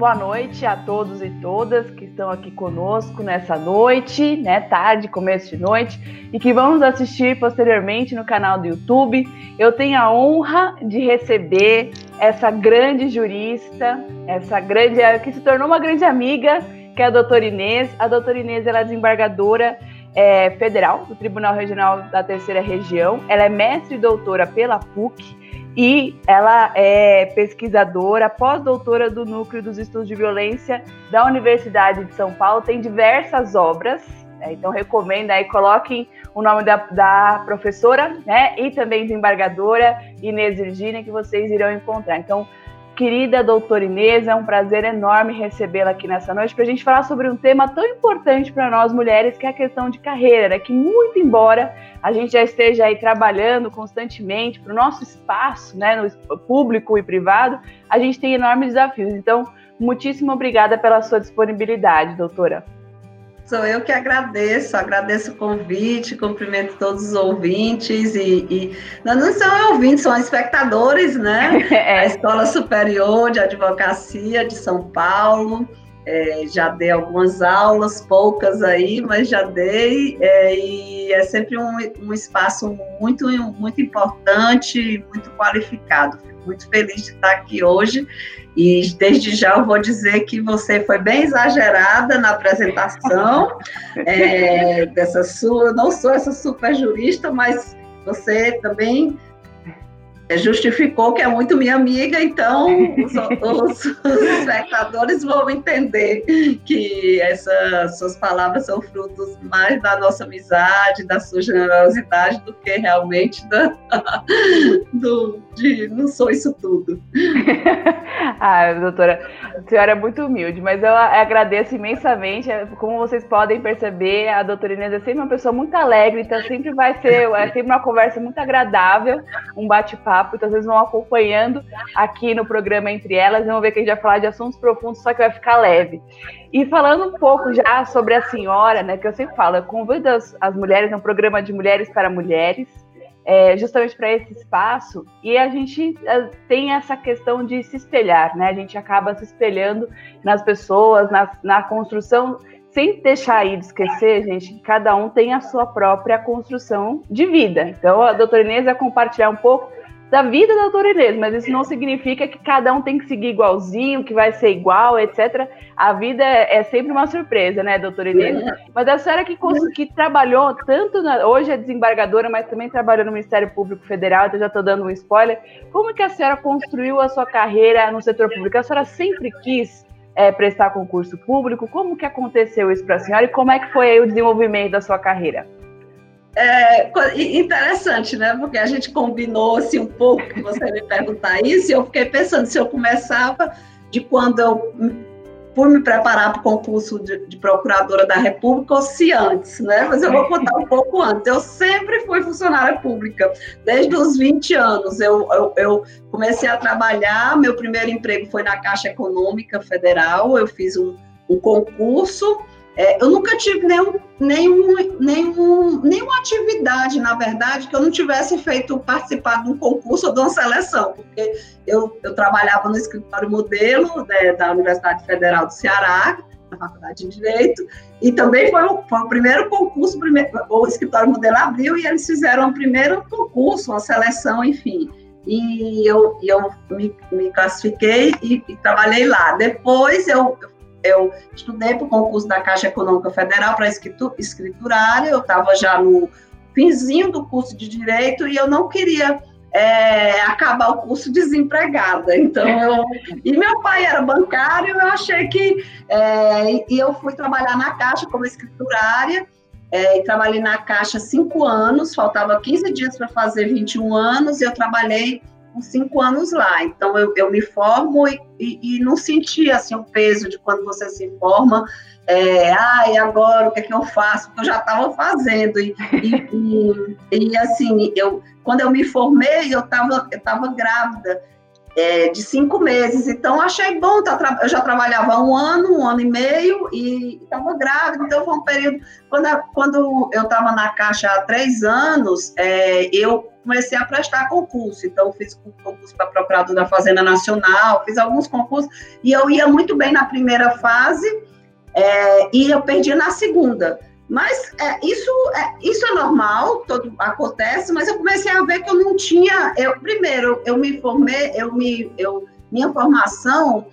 boa noite a todos e todas que estão aqui conosco nessa noite, né, tarde, começo de noite, e que vamos assistir posteriormente no canal do YouTube. Eu tenho a honra de receber essa grande jurista, essa grande, que se tornou uma grande amiga, que é a doutora Inês. A doutora Inês ela é desembargadora é, federal do Tribunal Regional da Terceira Região. Ela é mestre e doutora pela PUC e ela é pesquisadora, pós-doutora do Núcleo dos Estudos de Violência da Universidade de São Paulo, tem diversas obras, né? então recomendo aí, coloquem o nome da, da professora, né, e também desembargadora Inês Virginia, que vocês irão encontrar. Então, querida doutora Inês, é um prazer enorme recebê-la aqui nessa noite para a gente falar sobre um tema tão importante para nós mulheres, que é a questão de carreira, né? que muito embora a gente já esteja aí trabalhando constantemente para o nosso espaço, né, no público e privado, a gente tem enormes desafios. Então, muitíssimo obrigada pela sua disponibilidade, doutora. Sou eu que agradeço, agradeço o convite, cumprimento todos os ouvintes e, e não, não são ouvintes, são espectadores, né? É. A Escola Superior de Advocacia de São Paulo. É, já dei algumas aulas, poucas aí, mas já dei, é, e é sempre um, um espaço muito, muito importante, muito qualificado. Fico muito feliz de estar aqui hoje e desde já eu vou dizer que você foi bem exagerada na apresentação é, dessa sua. Não sou essa super jurista, mas você também justificou que é muito minha amiga, então os, os, os, espectadores vão entender que essas suas palavras são frutos mais da nossa amizade, da sua generosidade, do que realmente da, do, de não sou isso tudo. ah, doutora, a senhora é muito humilde, mas eu agradeço imensamente. Como vocês podem perceber, a doutora Inês é sempre uma pessoa muito alegre, então sempre vai ser é sempre uma conversa muito agradável, um bate-papo papo, então vocês vão acompanhando aqui no programa Entre Elas, vão ver que a gente vai falar de assuntos profundos, só que vai ficar leve. E falando um pouco já sobre a senhora, né, que eu sempre falo, eu convido as, as mulheres, é um programa de mulheres para mulheres, é, justamente para esse espaço, e a gente é, tem essa questão de se espelhar, né? A gente acaba se espelhando nas pessoas, na, na construção sem deixar aí de esquecer, gente, que cada um tem a sua própria construção de vida. Então, a doutora Inês vai compartilhar um pouco da vida da doutora Inês, mas isso não significa que cada um tem que seguir igualzinho, que vai ser igual, etc. A vida é, é sempre uma surpresa, né, doutora Inês? Mas a senhora que, que trabalhou tanto, na, hoje é desembargadora, mas também trabalhou no Ministério Público Federal, então já estou dando um spoiler. Como que a senhora construiu a sua carreira no setor público? A senhora sempre quis é, prestar concurso público? Como que aconteceu isso para a senhora e como é que foi o desenvolvimento da sua carreira? É interessante, né? Porque a gente combinou assim um pouco você me perguntar isso, e eu fiquei pensando se eu começava de quando eu fui me preparar para o concurso de, de, procuradora da República ou se antes, né? Mas eu vou contar um pouco antes. Eu sempre fui funcionária pública, desde os 20 anos. Eu, eu, eu comecei a trabalhar, meu primeiro emprego foi na Caixa Econômica Federal, eu fiz um, um concurso é, eu nunca tive nenhum, nenhum, nenhum, nenhuma atividade, na verdade, que eu não tivesse feito participar de um concurso ou de uma seleção, porque eu, eu trabalhava no escritório modelo né, da Universidade Federal do Ceará, na Faculdade de Direito, e também foi o, foi o primeiro concurso, primeiro, o escritório modelo abriu e eles fizeram o primeiro concurso, uma seleção, enfim. E eu, eu me, me classifiquei e, e trabalhei lá. Depois eu, eu estudei para o concurso da Caixa Econômica Federal para escriturária, eu estava já no finzinho do curso de Direito e eu não queria é, acabar o curso desempregada. Então, eu, e meu pai era bancário, eu achei que. É, e eu fui trabalhar na Caixa como escriturária, é, e trabalhei na Caixa cinco anos, faltava 15 dias para fazer 21 anos, e eu trabalhei com cinco anos lá. Então, eu, eu me formo e, e, e, não senti assim, o peso de quando você se forma. É, ah, e agora o que é que eu faço? Porque eu já estava fazendo. E, e, e, assim, eu, quando eu me formei, eu estava eu tava grávida. É, de cinco meses. Então, achei bom. Tá, eu já trabalhava um ano, um ano e meio, e estava grávida. Então, foi um período. Quando, quando eu estava na Caixa há três anos, é, eu comecei a prestar concurso. Então, fiz concurso para procurador da Fazenda Nacional, fiz alguns concursos, e eu ia muito bem na primeira fase, é, e eu perdi na segunda. Mas é, isso, é, isso é normal, todo, acontece, mas eu comecei a ver que eu não tinha. Eu, primeiro, eu me formei, eu me, eu, minha formação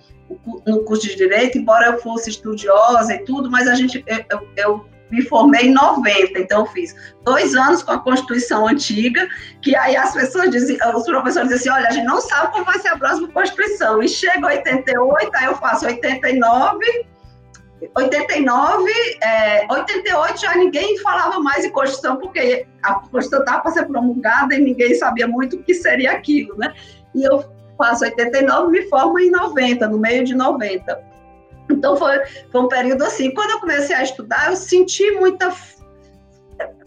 no curso de Direito, embora eu fosse estudiosa e tudo, mas a gente, eu, eu me formei em 90, então eu fiz dois anos com a Constituição antiga, que aí as pessoas dizem, os professores dizem assim, olha, a gente não sabe como vai ser a próxima Constituição, e chega 88, aí eu faço 89, 89, é, 88 já ninguém falava mais em Constituição, porque a Constituição estava para ser promulgada e ninguém sabia muito o que seria aquilo, né? E eu faço 89, me formo em 90, no meio de 90. Então foi, foi um período assim. Quando eu comecei a estudar, eu senti muita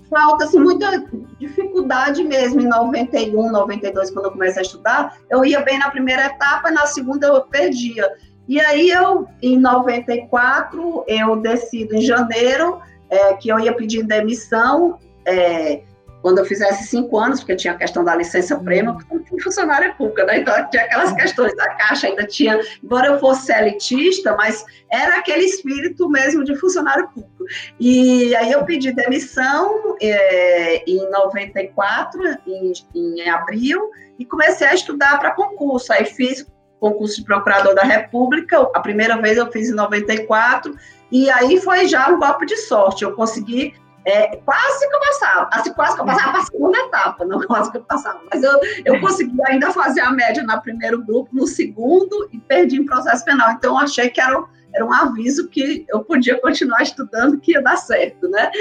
falta, assim, muita dificuldade mesmo em 91, 92, quando eu comecei a estudar. Eu ia bem na primeira etapa, na segunda eu perdia. E aí eu, em 94, eu decido em janeiro é, que eu ia pedir demissão é, quando eu fizesse cinco anos, porque tinha a questão da licença prêmio, porque eu funcionária pública, né? Então tinha aquelas questões da Caixa, ainda tinha, embora eu fosse elitista, mas era aquele espírito mesmo de funcionário público. E aí eu pedi demissão é, em 94, em, em abril, e comecei a estudar para concurso. Aí fiz concurso de procurador da República. A primeira vez eu fiz em 94, e aí foi já um golpe de sorte. Eu consegui é, quase que eu passava, assim, quase que eu passava para a segunda etapa, não quase que eu passava, mas eu, eu consegui ainda fazer a média no primeiro grupo, no segundo, e perdi em processo penal. Então, achei que era, era um aviso que eu podia continuar estudando, que ia dar certo, né?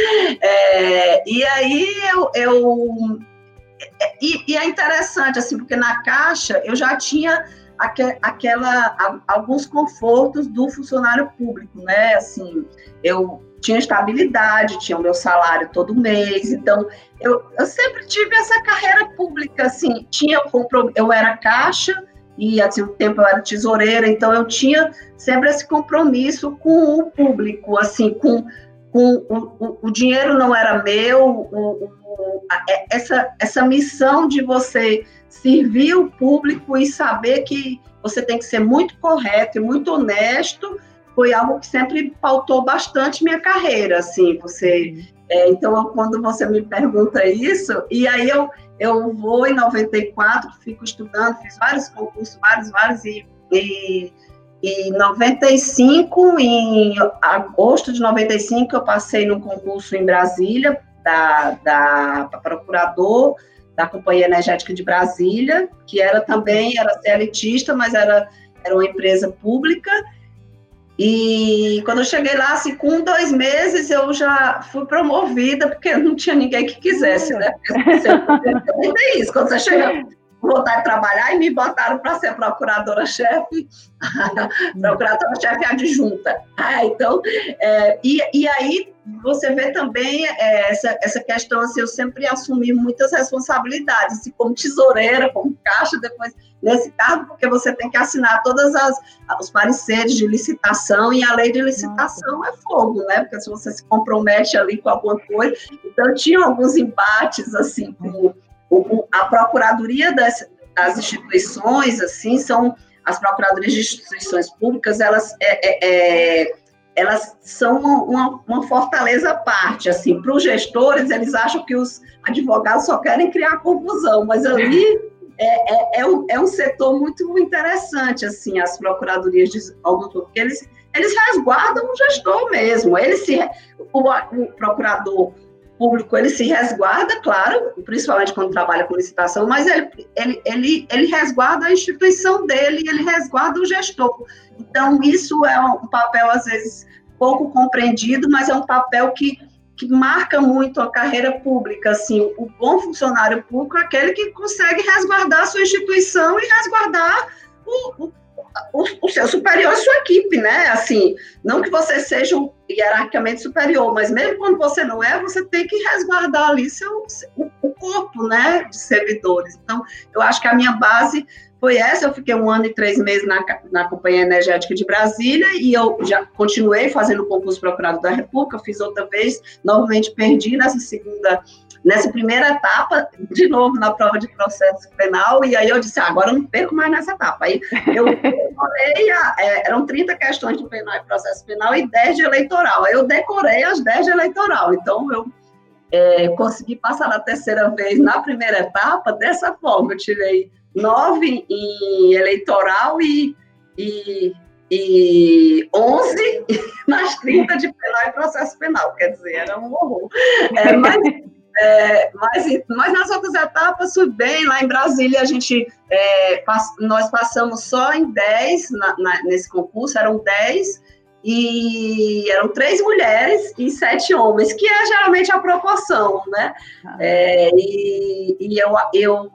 É, e aí eu. eu e, e é interessante, assim, porque na Caixa eu já tinha aquela, alguns confortos do funcionário público, né? Assim, eu tinha estabilidade, tinha o meu salário todo mês, então eu, eu sempre tive essa carreira pública, assim, tinha eu era caixa e assim, um tempo eu era tesoureira, então eu tinha sempre esse compromisso com o público, assim, com o, o, o dinheiro não era meu, o, é, essa, essa missão de você servir o público e saber que você tem que ser muito correto e muito honesto, foi algo que sempre pautou bastante minha carreira, assim, você... É, então, quando você me pergunta isso, e aí eu, eu vou em 94, fico estudando, fiz vários concursos, vários, vários, e, e em 95, em agosto de 95, eu passei num concurso em Brasília, da, da procurador, da Companhia Energética de Brasília, que era também, era elitista, mas era, era uma empresa pública. E quando eu cheguei lá, assim, com dois meses, eu já fui promovida, porque não tinha ninguém que quisesse, né? Porque é isso, quando você chega vontade de trabalhar e me botaram para ser procuradora-chefe, procuradora-chefe adjunta. Ah, então, é, e, e aí você vê também é, essa, essa questão, assim, eu sempre assumi muitas responsabilidades, assim, como tesoureira, como caixa, depois nesse cargo, porque você tem que assinar todas as os pareceres de licitação e a lei de licitação é fogo, né? Porque se você se compromete ali com alguma coisa, então tinha alguns embates assim com o, a procuradoria das, das instituições, assim, são as procuradorias de instituições públicas, elas, é, é, é elas são uma, uma fortaleza à parte, assim, para os gestores, eles acham que os advogados só querem criar confusão, mas ali é, é, é, um, é um setor muito interessante, assim, as procuradorias de alguns, porque eles, eles resguardam o gestor mesmo, ele se, o, o procurador público ele se resguarda, claro, principalmente quando trabalha com licitação, mas ele, ele, ele, ele resguarda a instituição dele, ele resguarda o gestor. Então, isso é um papel, às vezes, pouco compreendido, mas é um papel que, que marca muito a carreira pública. Assim, o bom funcionário público é aquele que consegue resguardar a sua instituição e resguardar o, o o, o, seu superior e sua equipe, né? Assim, não que você seja um hierarquicamente superior, mas mesmo quando você não é, você tem que resguardar ali seu, o, o corpo, né, de servidores. Então, eu acho que a minha base foi essa. Eu fiquei um ano e três meses na, na Companhia Energética de Brasília e eu já continuei fazendo o concurso procurador da República, fiz outra vez, novamente perdi nessa segunda, nessa primeira etapa, de novo na prova de processo penal, e aí eu disse, ah, agora eu não perco mais nessa etapa. Aí eu decorei, a, é, eram 30 questões de penal e processo penal e 10 de eleitoral. Aí eu decorei as 10 de eleitoral, então eu é, consegui passar na terceira vez na primeira etapa dessa forma, eu tirei nove em eleitoral e, e, e 11 nas 30 de penal e processo penal, quer dizer, era um horror. É, mas, é, mas, mas, nas outras etapas fui bem, lá em Brasília a gente, é, pass, nós passamos só em 10 na, na, nesse concurso, eram 10, e eram três mulheres e sete homens, que é geralmente a proporção, né? Ah. É, e, e eu, eu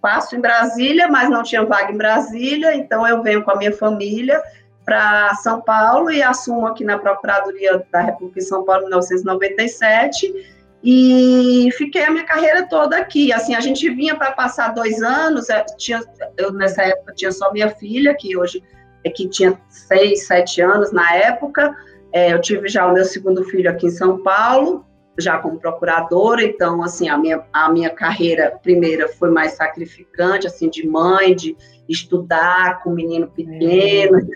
passo em Brasília, mas não tinha vaga em Brasília, então eu venho com a minha família para São Paulo e assumo aqui na Procuradoria da República de São Paulo em 1997 e fiquei a minha carreira toda aqui. Assim, a gente vinha para passar dois anos, eu, tinha, eu nessa época tinha só minha filha, que hoje é que tinha seis, sete anos na época. É, eu tive já o meu segundo filho aqui em São Paulo, já como procuradora, então, assim, a minha, a minha carreira primeira foi mais sacrificante, assim, de mãe, de estudar com menino pequeno.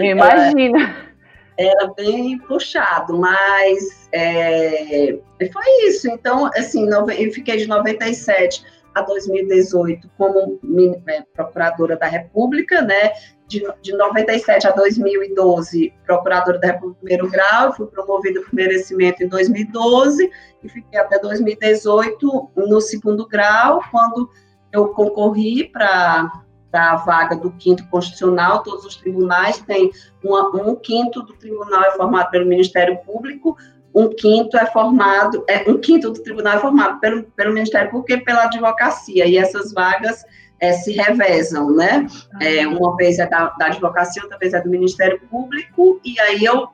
É. Imagina! Era, era, bem puxado, mas é, foi isso. Então, assim, eu fiquei de 97 a 2018 como é, procuradora da República, né? de, de 97 a 2012, procuradora da República primeiro grau, fui promovida por merecimento em 2012 e fiquei até 2018 no segundo grau, quando eu concorri para a vaga do quinto constitucional, todos os tribunais têm uma, um quinto do tribunal é formado pelo Ministério Público, um quinto é formado, é, um quinto do tribunal é formado pelo, pelo Ministério Público e pela advocacia, e essas vagas é, se revezam, né? É, uma vez é da, da, advocacia, outra vez é do Ministério Público, e aí eu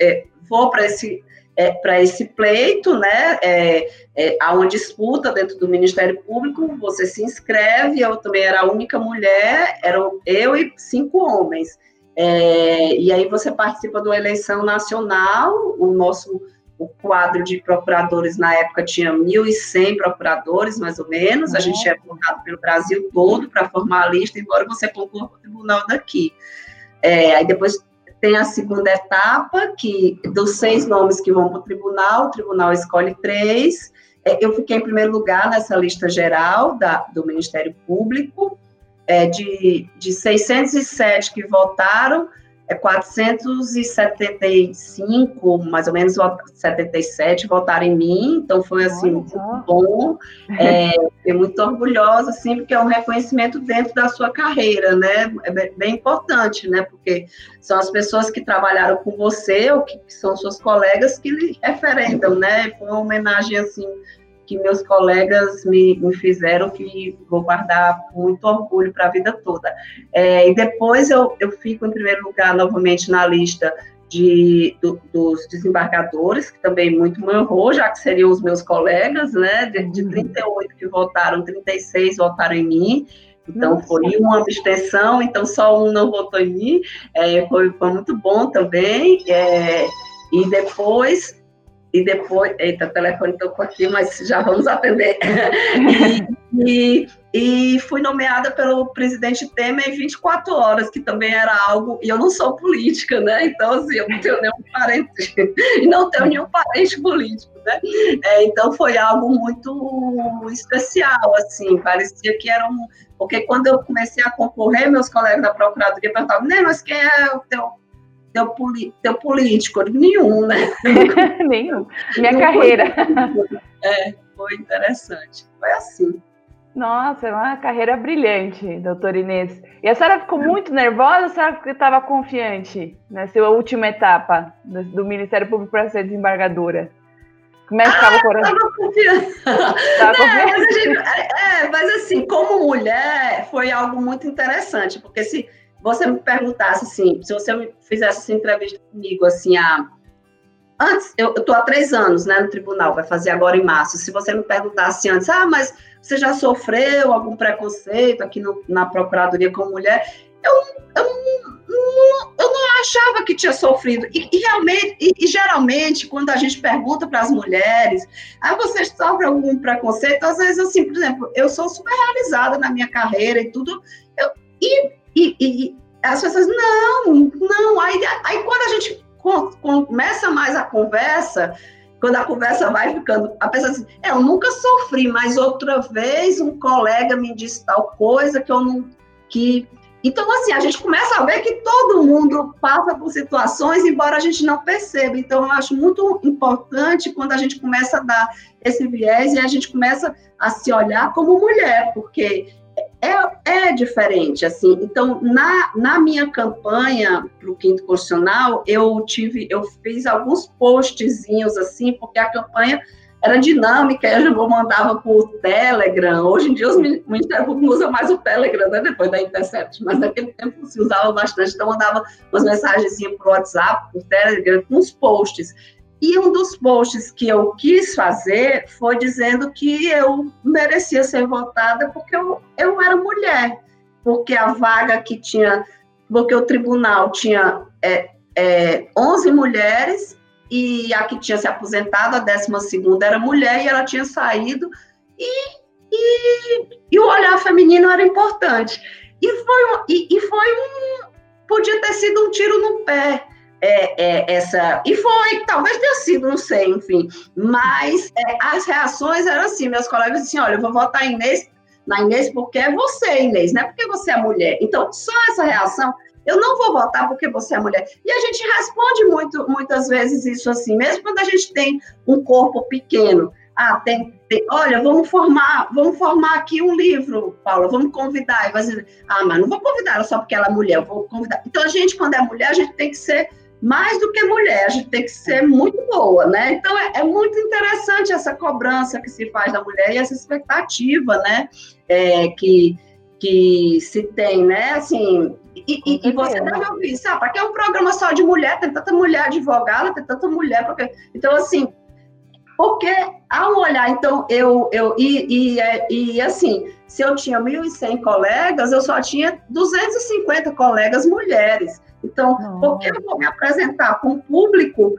é, vou para esse é, para esse pleito, né? É, é, há uma disputa dentro do Ministério Público, você se inscreve, eu também era a única mulher, eram eu e cinco homens. É, e aí você participa de uma eleição nacional, o nosso o quadro de procuradores na época tinha 1.100 procuradores, mais ou menos. A gente é votado pelo Brasil todo para formar a lista, embora você concorra para o tribunal daqui. É, aí depois tem a segunda etapa, que dos seis nomes que vão para o tribunal, o tribunal escolhe três. É, eu fiquei em primeiro lugar nessa lista geral da, do Ministério Público. É, de, de 607 que votaram, é 475, mais ou menos 77 votaram em mim, então foi assim muito bom, é, fiquei muito orgulhosa, assim, porque é um reconhecimento dentro da sua carreira, né? É bem importante, né? Porque são as pessoas que trabalharam com você ou que são suas colegas que lhe referendam, né? Foi uma homenagem assim que meus colegas me, me fizeram, que vou guardar muito orgulho para a vida toda. É, e depois eu, eu fico em primeiro lugar novamente na lista de, do, dos desembargadores, que também muito me honrou, já que seriam os meus colegas, né? De, de 38 que votaram, 36 votaram em mim. Então, Nossa. foi uma abstenção, então só um não votou em mim. É, foi, foi muito bom também. É, e depois e depois, eita, o telefone tocou aqui, mas já vamos atender. e, e, e, fui nomeada pelo presidente Temer em 24 horas, que também era algo, e eu não sou política, né? Então, assim, eu não tenho nenhum parente, não tenho nenhum parente político, né? É, então, foi algo muito especial, assim, parecia que era um. Porque quando eu comecei a concorrer, meus colegas da Procuradoria perguntavam, né, mas quem é o teu teu, teu político? Nenhum, né? Nenhum. Minha Não carreira. Foi, é, foi interessante. Foi assim. Nossa, é uma carreira brilhante, doutora Inês. E a senhora ficou muito nervosa ou a senhora estava confiante nessa última etapa do, do Ministério Público para ser desembargadora? Como é que estava ah, o coração? Estava confiante. Tava confiante. Mas, é, é, mas assim, como mulher, foi algo muito interessante, porque se você me perguntasse assim, se você me fizesse essa entrevista comigo, assim, a antes, eu estou há três anos, né, no tribunal, vai fazer agora em março. Se você me perguntasse antes, ah, mas você já sofreu algum preconceito aqui no, na Procuradoria como mulher? Eu, eu, não, eu não achava que tinha sofrido. E, e realmente, e, e, geralmente, quando a gente pergunta para as mulheres, ah, você sofre algum preconceito? Às vezes, assim, por exemplo, eu sou super realizada na minha carreira e tudo. Eu, e, e, e as pessoas, não, não. Aí, aí quando a gente começa mais a conversa, quando a conversa vai ficando, a pessoa assim, é, eu nunca sofri, mas outra vez um colega me disse tal coisa que eu não, que então, assim, a gente começa a ver que todo mundo passa por situações, embora a gente não perceba. Então, eu acho muito importante quando a gente começa a dar esse viés e a gente começa a se olhar como mulher, porque é, é diferente, assim. Então, na, na minha campanha para o Quinto Constitucional, eu tive, eu fiz alguns postzinhos, assim, porque a campanha era dinâmica, eu mandava por Telegram. Hoje em dia, os Ministério Público usam mais o Telegram, né, depois da Intercept, mas naquele tempo se usava bastante, então mandava umas mensagens por WhatsApp, por Telegram, com uns posts. E um dos posts que eu quis fazer foi dizendo que eu merecia ser votada porque eu, eu era mulher, porque a vaga que tinha, porque o tribunal tinha é, é, 11 mulheres e a que tinha se aposentado, a 12 era mulher, e ela tinha saído, e, e, e, o olhar feminino era importante. E foi, e, e, foi um. Podia ter sido um tiro no pé. É, é, essa e foi, talvez tenha sido, não sei, enfim, mas é, as reações eram assim, meus colegas diziam, olha, eu vou votar Inês, na Inês porque é você, Inês, não é porque você é mulher. Então, só essa reação eu não vou votar porque você é mulher. E a gente responde muito, muitas vezes isso assim, mesmo quando a gente tem um corpo pequeno. Ah, tem, tem, olha, vamos formar, vamos formar aqui um livro, Paula, vamos convidar. E dizer, ah, mas não vou convidar ela só porque ela é mulher, eu vou convidar. Então, a gente, quando é mulher, a gente tem que ser mais do que mulher, a gente tem que ser muito boa, né? Então, é, é muito interessante essa cobrança que se faz da mulher e essa expectativa, né? É, que, que se tem, né? Assim, e, e, e você deve ouvir, sabe? Para que é um programa só de mulher? Tem tanta mulher advogada, tem tanta mulher. Porque... Então, assim, porque ao olhar, então, eu. eu e, e, é, e assim, se eu tinha 1.100 colegas, eu só tinha 250 colegas mulheres. Então, Não. por que eu vou me apresentar para um público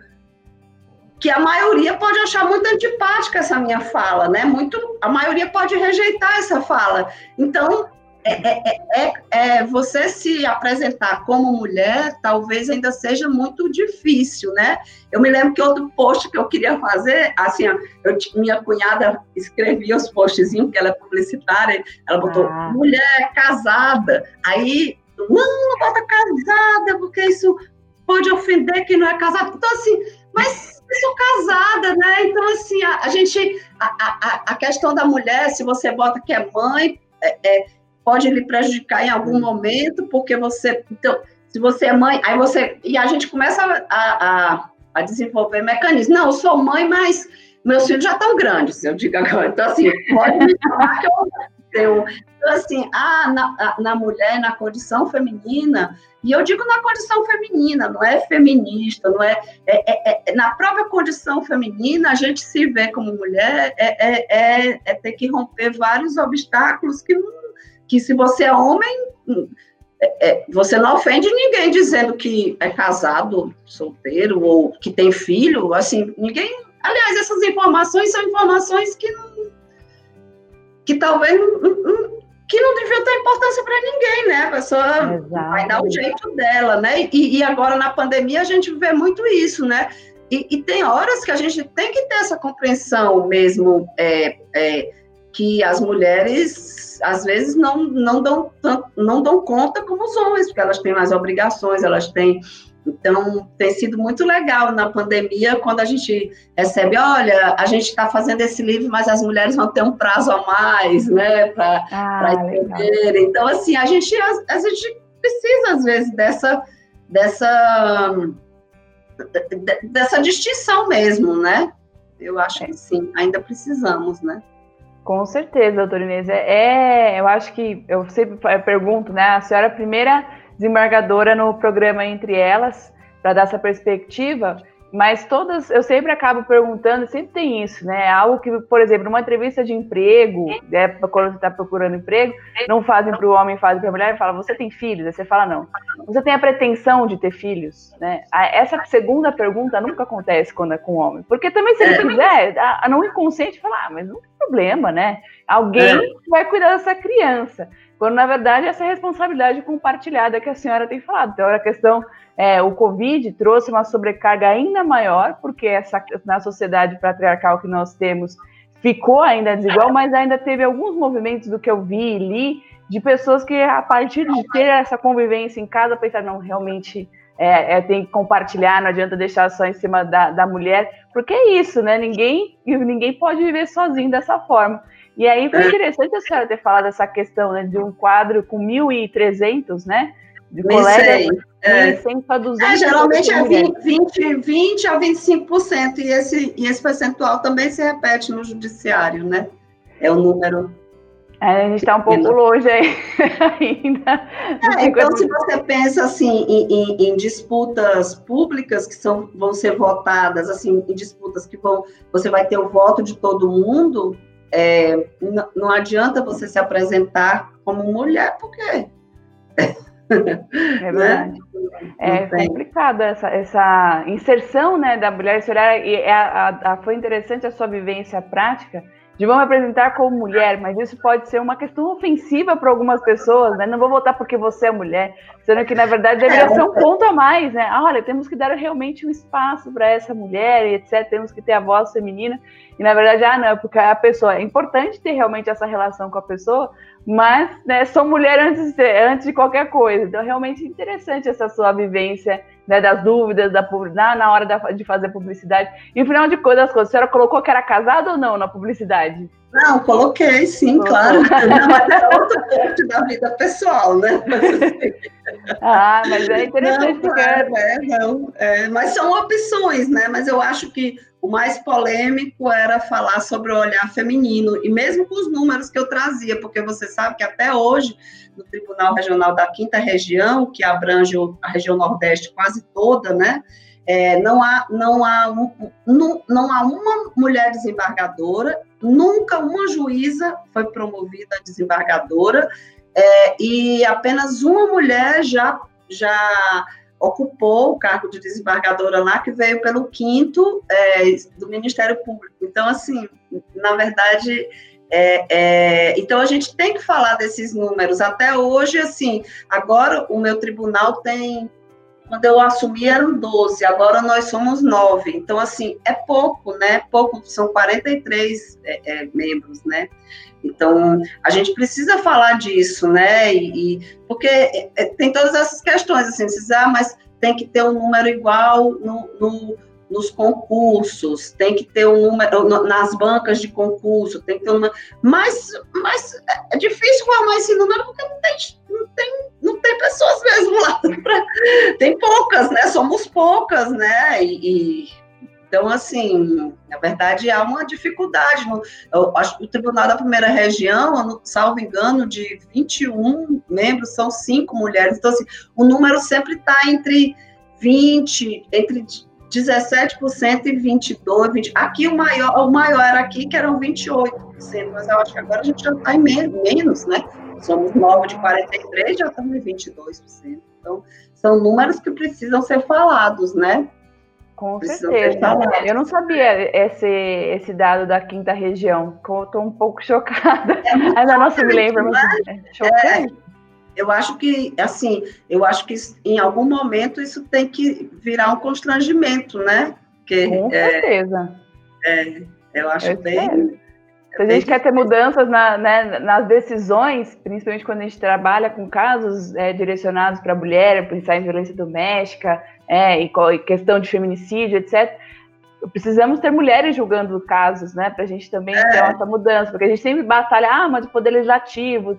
que a maioria pode achar muito antipática essa minha fala, né? Muito, a maioria pode rejeitar essa fala. Então, é, é, é, é, você se apresentar como mulher talvez ainda seja muito difícil, né? Eu me lembro que outro post que eu queria fazer, assim, eu, minha cunhada escrevia os postzinhos, porque ela é publicitária, ela botou ah. mulher casada, aí, não, não bota casada, porque isso pode ofender quem não é casado. Então, assim, mas eu sou casada, né? Então, assim, a, a gente, a, a, a questão da mulher, se você bota que é mãe, é, é pode lhe prejudicar em algum momento, porque você. Então, se você é mãe, aí você. E a gente começa a, a, desenvolver mecanismos. Não, eu sou mãe, mas meus filhos já estão grandes, eu digo agora. Então, assim, pode me falar que eu. Então, assim, ah, na, na mulher, na condição feminina, e eu digo na condição feminina, não é feminista, não é, é, é, é na própria condição feminina, a gente se vê como mulher, é, é, é, é ter que romper vários obstáculos que que se você é homem, é, é, você não ofende ninguém dizendo que é casado, solteiro ou que tem filho, assim, ninguém. Aliás, essas informações são informações que não, que talvez não, que não deviam ter importância para ninguém, né? A pessoa Exato. vai dar o jeito dela, né? E, e, agora na pandemia a gente vê muito isso, né? E, e, tem horas que a gente tem que ter essa compreensão mesmo, é, é, que as mulheres às vezes não, não, dão, não dão conta como os homens, porque elas têm mais obrigações, elas têm. Então, tem sido muito legal na pandemia, quando a gente recebe, olha, a gente está fazendo esse livro, mas as mulheres vão ter um prazo a mais, né, para ah, escrever. Então, assim, a gente, a, a gente precisa, às vezes, dessa, dessa, dessa distinção mesmo, né? Eu acho que sim, ainda precisamos, né? Com certeza, doutora Inês. É, é, eu acho que eu sempre pergunto, né? A senhora é a primeira desembargadora no programa Entre Elas, para dar essa perspectiva. mas todas, eu sempre acabo perguntando, sempre tem isso, né? Algo que, por exemplo, numa entrevista de emprego, né, quando você está procurando emprego, não fazem para o homem, fazem para a mulher, e fala, você tem filhos? Aí você fala, não. Você tem a pretensão de ter filhos, né? Essa segunda pergunta nunca acontece quando é com o homem, porque também se ele é. quiser, a, a não inconsciente fala, ah, mas não tem problema, né? Alguém é. vai cuidar dessa criança. Quando, na verdade, essa responsabilidade compartilhada que a senhora tem falado. Então, a questão é, o Covid trouxe uma sobrecarga ainda maior, porque essa, na sociedade patriarcal que nós temos ficou ainda desigual, mas ainda teve alguns movimentos do que eu vi e li de pessoas que, a partir de ter essa convivência em casa, pensaram, não, realmente é, é, tem que compartilhar, não adianta deixar só em cima da, da mulher, porque é isso, né? Ninguém, ninguém pode viver sozinho dessa forma. E aí foi interessante a senhora ter falado essa questão né, de um quadro com 1.300, né? de colegas é. 100 para 200. É, geralmente é 20, 20, 20 a 25%, e esse, e esse percentual também se repete no judiciário, né? É o número. É, a gente está um pouco longe aí ainda. É, então, se você pensa assim em, em, em, disputas públicas que são, vão ser votadas, assim, em disputas que vão, você vai ter o voto de todo mundo, é, não, não adianta você se apresentar como mulher, porque é né? verdade. É complicado essa, essa inserção né, da mulher e é a, a, foi interessante a sua vivência prática de vamos apresentar como mulher, mas isso pode ser uma questão ofensiva para algumas pessoas, né? Não vou votar porque você é mulher, sendo que na verdade deveria ser um ponto a mais, né? Ah, olha, temos que dar realmente um espaço para essa mulher e etc. Temos que ter a voz feminina. E na verdade, ah, não, porque a pessoa é importante ter realmente essa relação com a pessoa, mas né, sou mulher antes de, antes de qualquer coisa. Então, realmente interessante essa sua vivência né, das dúvidas da, na, na hora da, de fazer publicidade. E no final de contas, a senhora colocou que era casada ou não na publicidade? Não, coloquei, sim, Colocou. claro. Não, mas é outro ponto da vida pessoal, né? Mas, assim... Ah, mas é interessante. Não, é, é, não, é, mas são opções, né? Mas eu acho que o mais polêmico era falar sobre o olhar feminino, e mesmo com os números que eu trazia, porque você sabe que até hoje, no Tribunal Regional da Quinta Região, que abrange a região Nordeste quase toda, né? É, não, há, não, há um, não, não há uma mulher desembargadora, nunca uma juíza foi promovida a desembargadora, é, e apenas uma mulher já, já ocupou o cargo de desembargadora lá, que veio pelo quinto é, do Ministério Público. Então, assim, na verdade, é, é, então a gente tem que falar desses números. Até hoje, assim, agora o meu tribunal tem. Quando eu assumi eram 12, agora nós somos 9. Então, assim, é pouco, né? Pouco, são 43 é, é, membros, né? Então, a gente precisa falar disso, né? E, e porque é, é, tem todas essas questões, assim, precisa, ah, mas tem que ter um número igual no, no, nos concursos, tem que ter um número nas bancas de concurso, tem que ter uma. Mas, mas é difícil formar esse número porque não tem, não tem, não tem pessoas mesmo lá. Pra, tem poucas, né? Somos poucas, né? E, e então, assim, na verdade, há uma dificuldade. Eu acho que o Tribunal da Primeira Região, salvo engano, de 21 membros, são cinco mulheres. Então, assim, o número sempre está entre 20, entre 17% e 22%. 20. Aqui o maior, o maior era aqui, que eram 28%, mas eu acho que agora a gente já está em menos, né? Somos 9 de 43, já estamos em 22%. Então, são números que precisam ser falados, né? Com certeza. Eu não sabia esse, esse dado da quinta região. Estou um pouco chocada. É Ainda não se me lembra, mas é chocante. É, eu acho que, assim, eu acho que em algum momento isso tem que virar um constrangimento, né? Porque, Com é, certeza. É, eu acho eu bem. Se a gente quer ter mudanças na, né, nas decisões, principalmente quando a gente trabalha com casos é, direcionados para a mulher, pensar em violência doméstica, é, questão de feminicídio, etc., precisamos ter mulheres julgando casos, né, para a gente também é. ter essa mudança, porque a gente sempre batalha, ah, mas o poder legislativo,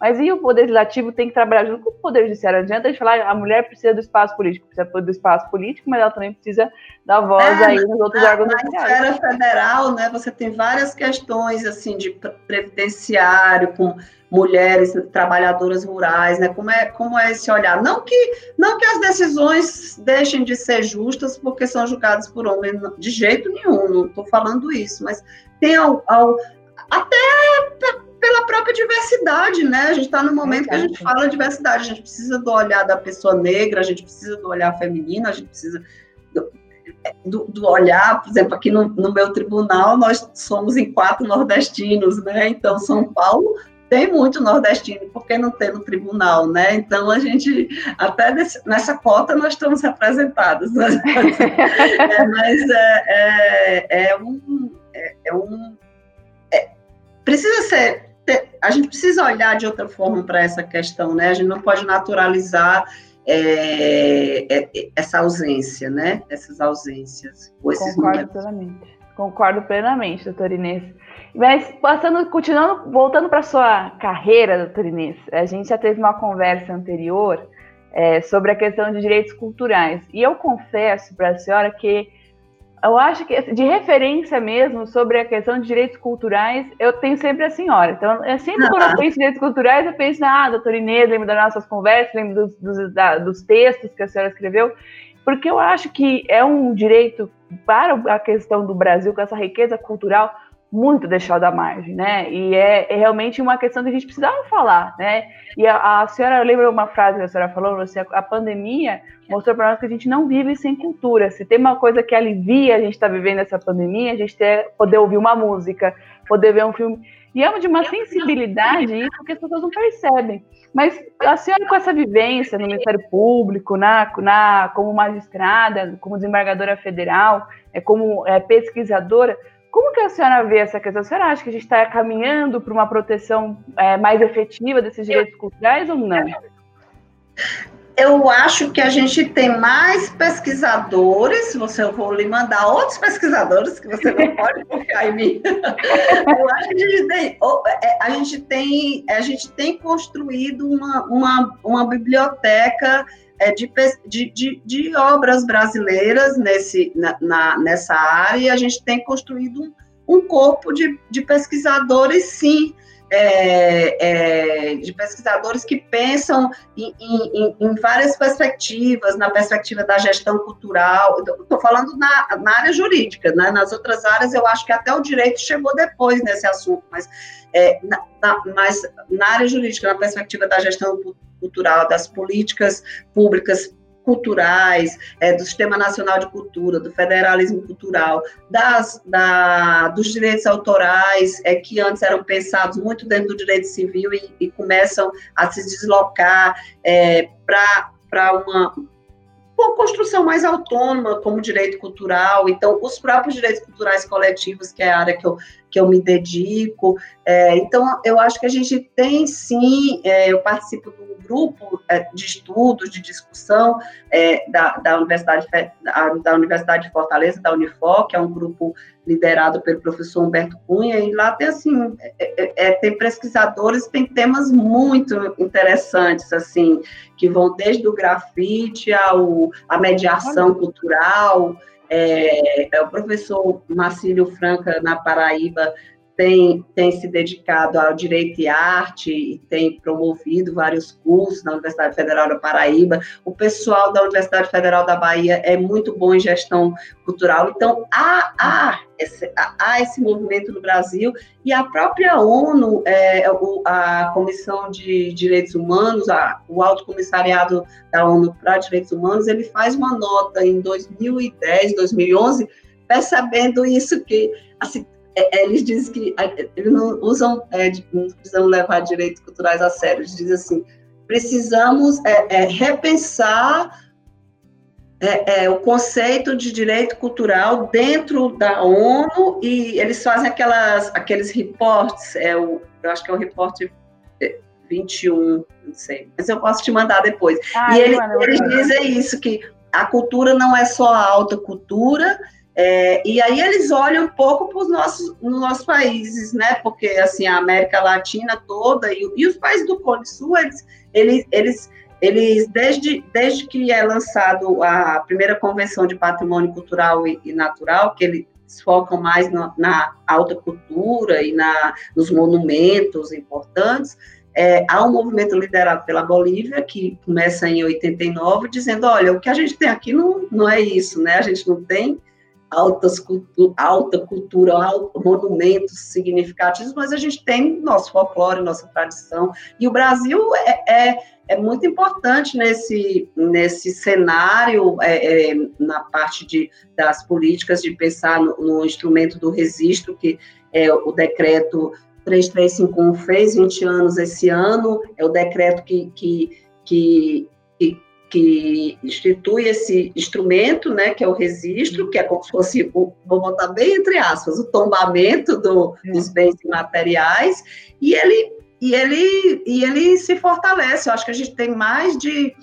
Mas e o poder legislativo tem que trabalhar junto com o poder judiciário. Não adianta a gente falar a mulher precisa do espaço político, precisa do espaço político, mas ela também precisa da voz é, aí nos outros na, órgãos Na esfera federal, né, você tem várias questões assim de previdenciário, com mulheres trabalhadoras rurais, né? Como é, como é esse olhar? Não que, não que as decisões deixem de ser justas porque são julgadas por homens, de jeito nenhum, não estou falando isso, mas tem ao, ao, até pela própria diversidade, né? A gente está no momento que a gente fala diversidade, a gente precisa do olhar da pessoa negra, a gente precisa do olhar feminino, a gente precisa do, do, do olhar, por exemplo, aqui no, no, meu tribunal nós somos em quatro nordestinos, né? Então São Paulo tem muito nordestino, por que não tem no tribunal, né? Então a gente, até desse, nessa cota nós estamos representados, né? é, mas é, é, é um, é, é um é, precisa ser, a gente precisa olhar de outra forma para essa questão, né? A gente não pode naturalizar é, essa ausência, né? Essas ausências. Concordo momentos. plenamente. Concordo plenamente, doutor Inês. Mas passando, continuando, voltando para sua carreira, doutor Inês, a gente já teve uma conversa anterior é, sobre a questão de direitos culturais. E eu confesso para a senhora que eu acho que de referência mesmo sobre a questão de direitos culturais, eu tenho sempre a senhora. Então, é sempre quando eu penso em direitos culturais, eu penso na ah, doutora Inês, lembro das nossas conversas, lembro dos, dos, da, dos textos que a senhora escreveu, porque eu acho que é um direito para a questão do Brasil, com essa riqueza cultural, muito deixado à margem, né? E é, é, realmente uma questão que a gente precisava falar, né? E a, a senhora lembra uma frase que a senhora falou? Você, a pandemia mostrou para nós que a gente não vive sem cultura. Se tem uma coisa que alivia a gente estar tá vivendo essa pandemia, a gente ter, poder ouvir uma música, poder ver um filme. E é de uma sensibilidade isso que as pessoas não percebem. Mas a senhora com essa vivência no Ministério Público, na, na como magistrada, como desembargadora federal, é, como é, pesquisadora, como que a senhora vê essa questão? A senhora acha que a gente está caminhando para uma proteção é, mais efetiva desses direitos culturais ou não? Eu acho que a gente tem mais pesquisadores, você eu vou lhe mandar outros pesquisadores que você não pode confiar em mim. Eu acho que a gente tem, é, a gente tem, a gente tem construído uma, uma, uma biblioteca é, de, de, de, obras brasileiras nesse, na, na, nessa área, e a gente tem construído um, um corpo de, de pesquisadores, sim, é, é, de pesquisadores que pensam em, em, em, várias perspectivas, na perspectiva da gestão cultural, estou falando na, na, área jurídica, né? nas outras áreas eu acho que até o direito chegou depois nesse assunto, mas, é, na, na, mas na área jurídica, na perspectiva da gestão cultural, das políticas públicas culturais, é, do Sistema Nacional de Cultura, do federalismo cultural, das, da, dos direitos autorais, é, que antes eram pensados muito dentro do direito civil e, e começam a se deslocar é, para uma uma construção mais autônoma como direito cultural, então os próprios direitos culturais coletivos, que é a área que eu, que eu me dedico, é, então eu acho que a gente tem sim, é, eu participo do grupo é, de estudos, de discussão é, da, da, Universidade, da, da Universidade de Fortaleza, da Unifor, que é um grupo liderado pelo professor Humberto Cunha, e lá tem assim, é, é, é, tem pesquisadores, tem temas muito interessantes, assim, que vão desde o grafite ao a mediação cultural, é, é, o professor Marcílio Franca, na Paraíba, tem, tem se dedicado ao direito e arte e tem promovido vários cursos na Universidade Federal da Paraíba. O pessoal da Universidade Federal da Bahia é muito bom em gestão cultural. Então, há, há, esse, há esse movimento no Brasil e a própria ONU, é, a Comissão de Direitos Humanos, a, o Alto Comissariado da ONU para Direitos Humanos, ele faz uma nota em 2010, 2011, percebendo isso que assim, é, é, eles dizem que eles não usam, é, não precisam levar direitos culturais a sério. Eles dizem assim: precisamos é, é repensar é, o conceito de direito cultural dentro da ONU e eles fazem aquelas, aqueles reportes, é o, eu acho que é o reporte 21, não sei, mas eu posso te mandar depois. Ah, e eles, eles dizem isso, que a cultura não é só a alta cultura, É, e aí eles olham um pouco para os nossos, nos nossos países, né? Porque assim a América Latina toda e, e os países do Cone Sul, eles, eles, eles, eles desde, desde que é lançado a primeira convenção de patrimônio cultural e, e natural, que eles focam mais na, na alta cultura e na, nos monumentos importantes, é, há um movimento liderado pela Bolívia, que começa em 89, dizendo, olha, o que a gente tem aqui não, não é isso, né? A gente não tem altas cultu alta cultura, monumentos significativos, mas a gente tem nosso folclore, nossa tradição. E o Brasil é, é, é muito importante nesse, nesse cenário, é, é, na parte de, das políticas, de pensar no, no instrumento do registro, que é o decreto 3351 fez 20 anos esse ano, é o decreto que, que, que, que institui esse instrumento, né, que é o registro, que é como se fosse, vou botar bem entre aspas, o tombamento do, é. dos bens imateriais, e ele, e, ele, e ele se fortalece. Eu acho que a gente tem mais de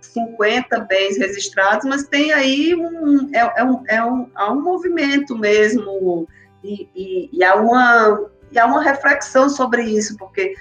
50 bens registrados, mas tem aí um, é, é um, é um, há um movimento mesmo, e, e, e, há uma, e há uma reflexão sobre isso, porque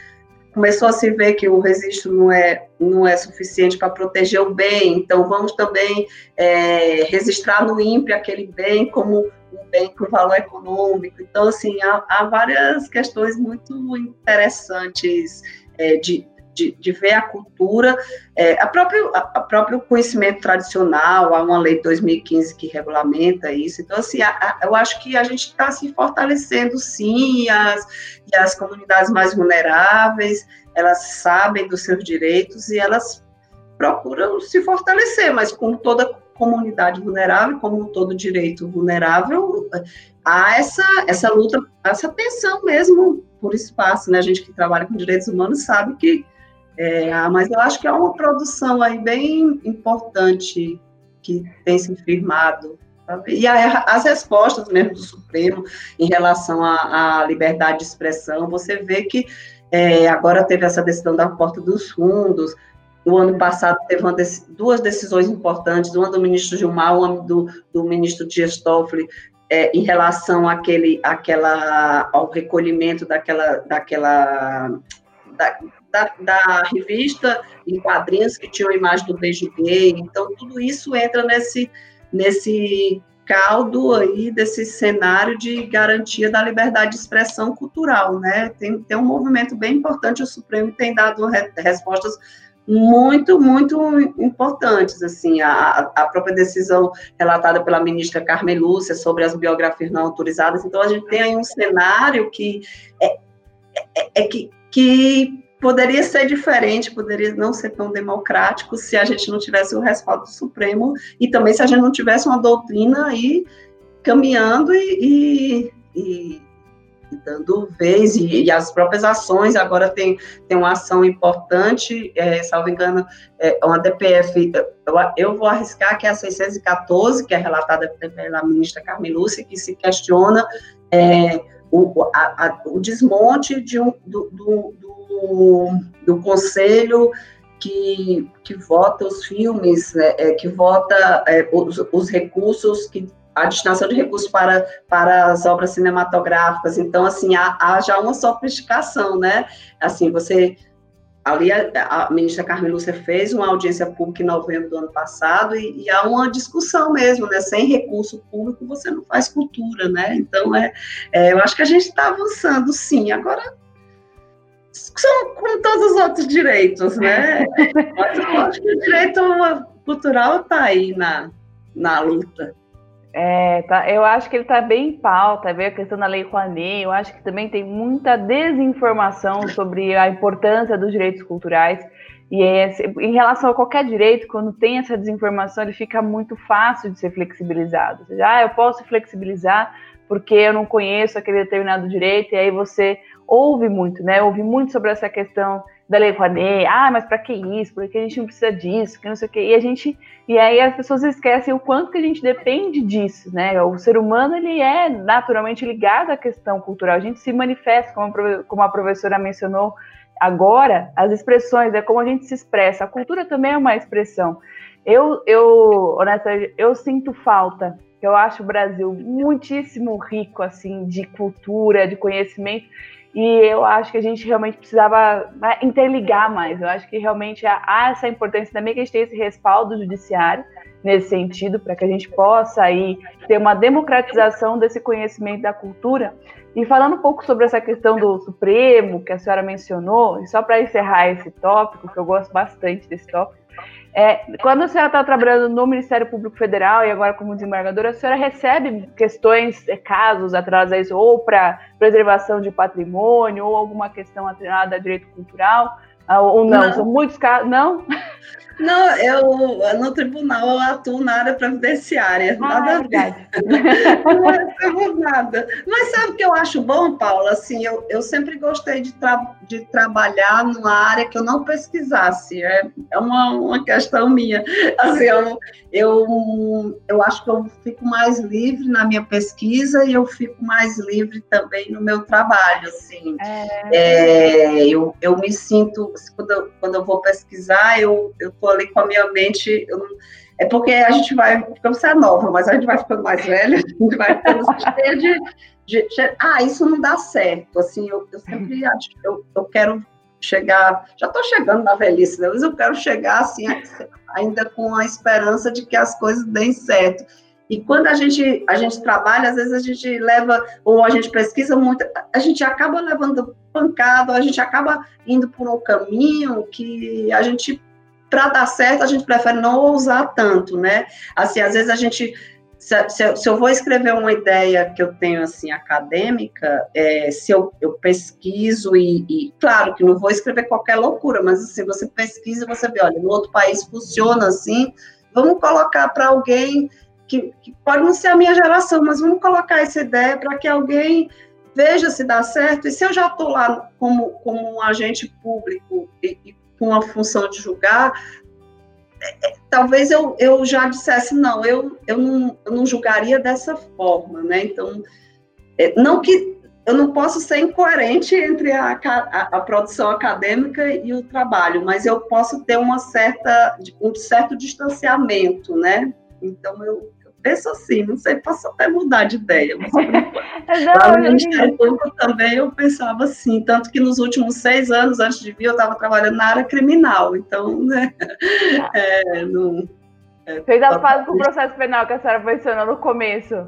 começou a se ver que o registro não é, não é suficiente para proteger o bem, então vamos também é, registrar no INPE aquele bem como um bem com valor econômico. Então, assim, há, há várias questões muito interessantes é, de, de, de, ver a cultura, é, a, próprio, a, a, próprio conhecimento tradicional, há uma lei de 2015 que regulamenta isso, então, assim, a, a, eu acho que a gente está se fortalecendo, sim, e as, e as comunidades mais vulneráveis, elas sabem dos seus direitos e elas procuram se fortalecer, mas como toda comunidade vulnerável, como todo direito vulnerável, há essa, essa luta, essa tensão mesmo por espaço, né? A gente que trabalha com direitos humanos sabe que é, mas eu acho que é uma produção aí bem importante que tem se firmado. Sabe? E a, as respostas mesmo do Supremo em relação à, liberdade de expressão, você vê que é, agora teve essa decisão da porta dos fundos, no ano passado teve duas decisões importantes, uma do ministro Gilmar, uma do, do ministro Dias Toffoli, é, em relação àquele, àquela, ao recolhimento daquela, daquela da, da, da, revista em quadrinhos que tinham a imagem do beijo gay. Então, tudo isso entra nesse, nesse caldo aí, desse cenário de garantia da liberdade de expressão cultural, né? Tem, tem um movimento bem importante, o Supremo tem dado re, respostas muito, muito importantes, assim, a, a própria decisão relatada pela ministra Carmen Lúcia sobre as biografias não autorizadas, então a gente tem aí um cenário que é, é, é que, que poderia ser diferente, poderia não ser tão democrático se a gente não tivesse o respaldo do Supremo e também se a gente não tivesse uma doutrina aí caminhando e, e, e, e dando vez, e, as próprias ações, agora tem, tem uma ação importante, é, salvo engano, é uma DPF, eu, eu vou arriscar que é a 614, que é relatada pela ministra Carmen Lúcia, que se questiona é, o, a, a, o desmonte de um, do, do, do, do conselho que, que vota os filmes, né, é, que vota é, os, os recursos, que, a destinação de recursos para, para as obras cinematográficas. Então, assim, há, há já uma sofisticação, né? Assim, você ali a, a, ministra Carmen Lúcia fez uma audiência pública em novembro do ano passado e, e, há uma discussão mesmo, né? Sem recurso público você não faz cultura, né? Então é, é eu acho que a gente está avançando, sim. Agora são como todos os outros direitos, né? Mas eu acho que o direito cultural está aí na, na luta. É, tá, eu acho que ele está bem em pauta, veio a questão da Lei Rouanet, eu acho que também tem muita desinformação sobre a importância dos direitos culturais, e é, em relação a qualquer direito, quando tem essa desinformação, ele fica muito fácil de ser flexibilizado. Ou seja, ah, eu posso flexibilizar porque eu não conheço aquele determinado direito, e aí você ouve muito, né? Ouve muito sobre essa questão da Lei Rouanet, ah, mas para que isso? Porque a gente não precisa disso, que não sei o quê. E a gente, e aí as pessoas esquecem o quanto que a gente depende disso, né? O ser humano ele é naturalmente ligado à questão cultural. A gente se manifesta, como, como a professora mencionou agora, as expressões, é como a gente se expressa. A cultura também é uma expressão. Eu, eu, honesta, eu sinto falta que eu acho o Brasil muitíssimo rico assim de cultura, de conhecimento. E eu acho que a gente realmente precisava né, interligar mais. Eu acho que realmente há essa importância também que a gente tenha esse respaldo judiciário nesse sentido, para que a gente possa aí ter uma democratização desse conhecimento da cultura. E falando um pouco sobre essa questão do Supremo, que a senhora mencionou, e só para encerrar esse tópico, que eu gosto bastante desse tópico, é, quando a senhora está trabalhando no Ministério Público Federal e agora como desembargadora, a senhora recebe questões, é, casos atrelados a isso, ou para preservação de patrimônio, ou alguma questão atrelada a direito cultural, ah, ou não? não. São muitos casos. Não? Não, eu no tribunal eu atuo na área previdenciária. Ah, nada é verdade. não nada. Mas sabe o que eu acho bom, Paula? Assim, eu, eu sempre gostei de, tra de trabalhar numa área que eu não pesquisasse. É, é uma, uma questão minha. Assim, eu, eu, eu acho que eu fico mais livre na minha pesquisa e eu fico mais livre também no meu trabalho. Assim. É... É, eu, eu me sinto, quando eu, quando eu vou pesquisar, eu estou ali com a minha mente. Eu, é porque a gente vai, porque você é nova, mas a gente vai ficando mais velha, a gente vai ficando cheia de, de, de, Ah, isso não dá certo. Assim, eu, eu sempre eu, eu quero chegar, já estou chegando na velhice, né? mas eu quero chegar assim, ainda com a esperança de que as coisas deem certo. E quando a gente, a gente trabalha, às vezes a gente leva, ou a gente pesquisa muito, a gente acaba levando pancada, a gente acaba indo por um caminho que a gente, para dar certo, a gente prefere não ousar tanto, né? Assim, às vezes a gente se, se, se, eu vou escrever uma ideia que eu tenho assim acadêmica, é, se eu, eu pesquiso e, e, claro que não vou escrever qualquer loucura, mas assim você pesquisa, você vê, olha, no outro país funciona assim, vamos colocar para alguém que, que, pode não ser a minha geração, mas vamos colocar essa ideia para que alguém veja se dá certo. E se eu já estou lá como, como um agente público e, e com a função de julgar, talvez eu, eu já dissesse, não, eu, eu, não, eu não julgaria dessa forma, né? Então, é, não que eu não posso ser incoerente entre a, a, a, produção acadêmica e o trabalho, mas eu posso ter uma certa, um certo distanciamento, né? Então, eu, penso assim, não sei, posso até mudar de ideia, mas lá no Ministério Público também eu pensava assim, tanto que nos últimos seis anos antes de vir eu estava trabalhando na área criminal, então, né, ah. é, não... É, Fez a fase com o processo penal que a senhora mencionou no começo.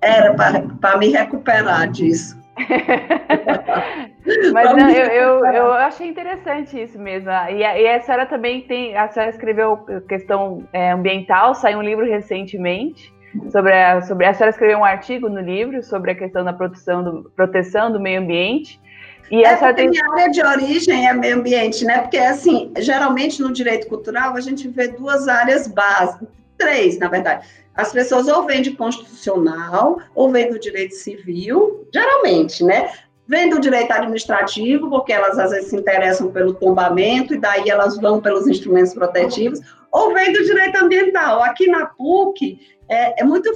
Era para me recuperar disso. Mas não, eu, eu, eu, achei interessante isso mesmo. E a, e a senhora também tem. A senhora escreveu questão é, ambiental, saiu um livro recentemente. Sobre a, sobre, a senhora escreveu um artigo no livro sobre a questão da proteção do, proteção do meio ambiente. E é essa tem... minha área de origem é meio ambiente, né? Porque, assim, geralmente no direito cultural a gente vê duas áreas básicas, três, na verdade. As pessoas ou vêm de constitucional, ou vêm do direito civil, geralmente, né? Vêm do direito administrativo, porque elas às vezes se interessam pelo tombamento, e daí elas vão pelos instrumentos protetivos, ou vêm do direito ambiental. Aqui na PUC, é, é muito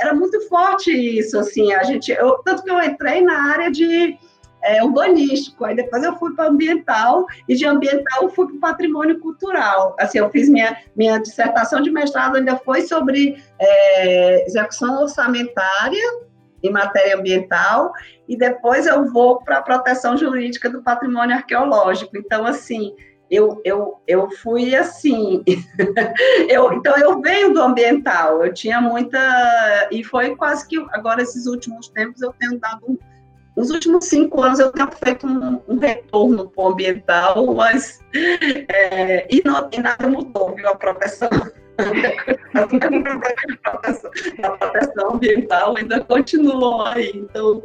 era muito forte isso, assim, a gente, eu, tanto que eu entrei na área de é, urbanístico, aí depois eu fui para ambiental, e de ambiental eu fui para patrimônio cultural. Assim, eu fiz minha, minha dissertação de mestrado, ainda foi sobre é, execução orçamentária em matéria ambiental, e depois eu vou para a proteção jurídica do patrimônio arqueológico. Então, assim, eu, eu, eu fui assim. eu, então, eu venho do ambiental, eu tinha muita. E foi quase que. Agora, esses últimos tempos, eu tenho dado nos últimos cinco anos eu tenho feito um, um retorno para o ambiental, mas é, e, não, e, nada mudou, viu? A proteção, a proteção ambiental ainda continuou aí. Então,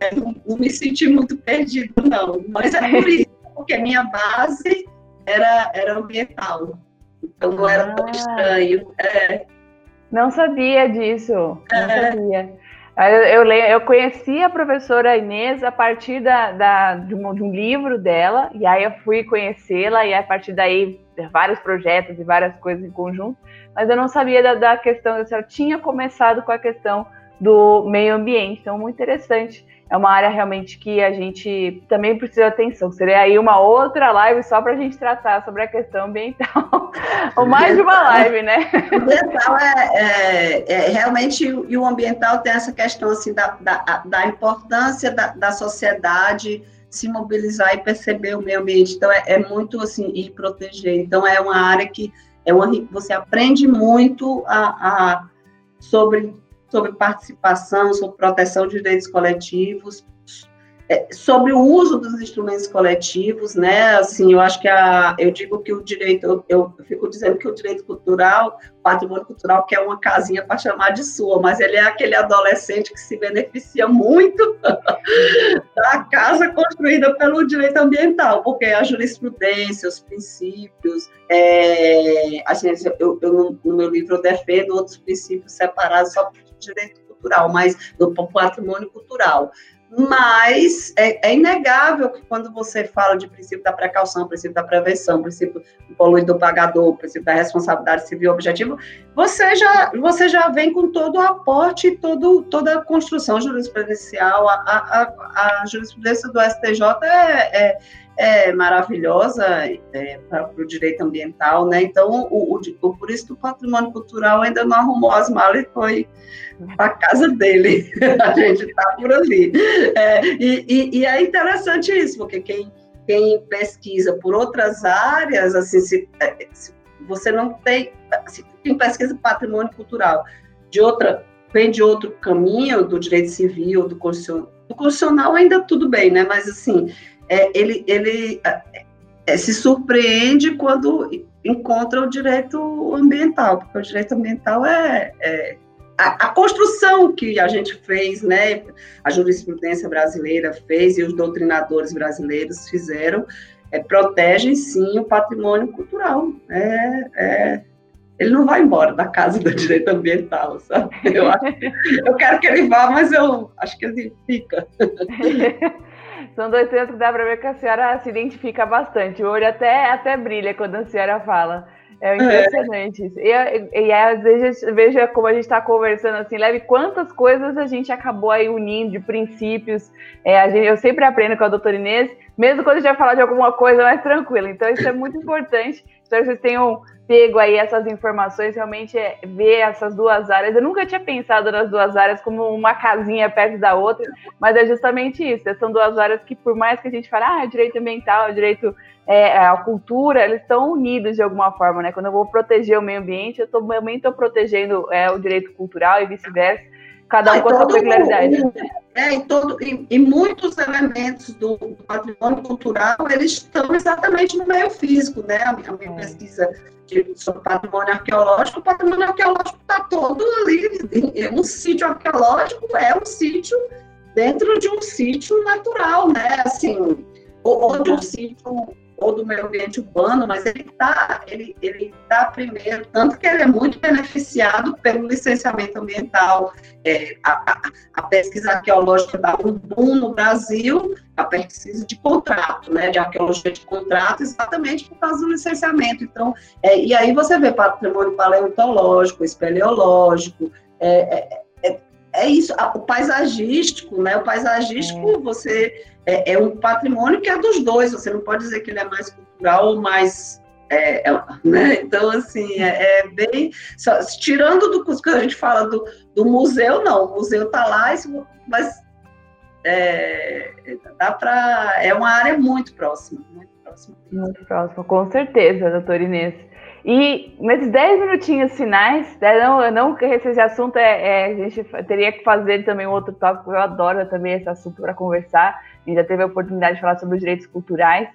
é, não, não, me senti muito perdido, não. Mas é por isso, porque a minha base era, era ambiental. Então não era tão ah. estranho. É. Não sabia disso. Não é. sabia. Eu, eu, eu conheci a professora Inês a partir da, da de, um, de, um, livro dela, e aí eu fui conhecê-la, e a partir daí vários projetos e várias coisas em conjunto, mas eu não sabia da, da questão, eu tinha começado com a questão do meio ambiente. Então, muito interessante. É uma área realmente que a gente também precisa atenção. Seria aí uma outra live só para a gente tratar sobre a questão ambiental. Ou mais de uma live, né? O ambiental é, é, é, realmente, e o ambiental tem essa questão assim, da, da, da importância da, da sociedade se mobilizar e perceber o meio ambiente. Então, é, é, muito assim, e proteger. Então, é uma área que é uma, você aprende muito a, a, sobre, sobre participação, sobre proteção de direitos coletivos, é, sobre o uso dos instrumentos coletivos, né? Assim, eu acho que a, eu digo que o direito, eu, eu fico dizendo que o direito cultural, patrimônio cultural, que é uma casinha para chamar de sua, mas ele é aquele adolescente que se beneficia muito da casa construída pelo direito ambiental, porque a jurisprudência, os princípios, é, assim, eu, eu, no meu livro eu defendo outros princípios separados só direito cultural, mas do patrimônio cultural. Mas é, é, inegável que quando você fala de princípio da precaução, princípio da prevenção, princípio do poluidor pagador, princípio da responsabilidade civil objetiva, você já, você já vem com todo o aporte, todo, toda a construção jurisprudencial. A, a, a jurisprudência do STJ é, é, é maravilhosa é, para o direito ambiental, né? Então, o, o, por isso que o patrimônio cultural ainda não arrumou as malas e foi para casa dele. a gente está por ali. É, e, e, e, é interessante isso, porque quem, quem pesquisa por outras áreas, assim, se, é, se você não tem, se quem pesquisa patrimônio cultural de outra vem de outro caminho do direito civil, do constitucional, do constitucional ainda tudo bem, né? Mas assim, é, ele, ele é, é se surpreende quando encontra o direito ambiental, porque o direito ambiental é, é a, a, construção que a gente fez, né, a jurisprudência brasileira fez e os doutrinadores brasileiros fizeram, é, protegem sim o patrimônio cultural. É, é, ele não vai embora da casa do direito ambiental, sabe? Eu, acho, eu quero que ele vá, mas eu acho que ele fica. São dois temas que dá para ver que a senhora se identifica bastante. O olho até, até brilha quando a senhora fala. É impressionante isso. E, e, e às vezes veja como a gente está conversando assim, leve quantas coisas a gente acabou aí unindo de princípios. É, gente, eu sempre aprendo com a doutora Inês, mesmo quando a gente vai falar de alguma coisa mais tranquila. Então, isso é muito importante. Espero que vocês tenham pego aí essas informações, realmente é ver essas duas áreas. Eu nunca tinha pensado nas duas áreas como uma casinha perto da outra, mas é justamente isso. São duas áreas que, por mais que a gente fale, ah, direito ambiental, direito é, a cultura, eles estão unidos de alguma forma, né? Quando eu vou proteger o meio ambiente, eu também estou protegendo é, o direito cultural e vice-versa. Cada um ah, com a sua peculiaridade. É, em, todo, em, em, muitos elementos do, patrimônio cultural, eles estão exatamente no meio físico, né? A minha, a minha é. pesquisa de, sobre patrimônio arqueológico, o patrimônio arqueológico está todo ali. Um sítio arqueológico é um sítio dentro de um sítio natural, né? Assim, ou, ou de um sítio ou do meio ambiente urbano, mas ele está ele, ele tá primeiro, tanto que ele é muito beneficiado pelo licenciamento ambiental. É, a, a, pesquisa arqueológica dá um boom no Brasil, a pesquisa de contrato, né, de arqueologia de contrato, exatamente por causa do licenciamento. Então, é, e aí você vê patrimônio paleontológico, espeleológico, é, é, isso, o paisagístico, né, o paisagístico é. você é, é, um patrimônio que é dos dois, você não pode dizer que ele é mais cultural ou mais. É, é, né? Então, assim, é, é bem. Só, tirando do que a gente fala do, do museu, não, o museu está lá, mas é, dá para. É uma área muito próxima. Muito próxima. Muito próxima, com certeza, doutora Inês. E nesses 10 minutinhos finais, né, não, não que esse assunto é, é, a gente teria que fazer também um outro tópico, eu adoro também esse assunto para conversar, a gente já teve a oportunidade de falar sobre os direitos culturais,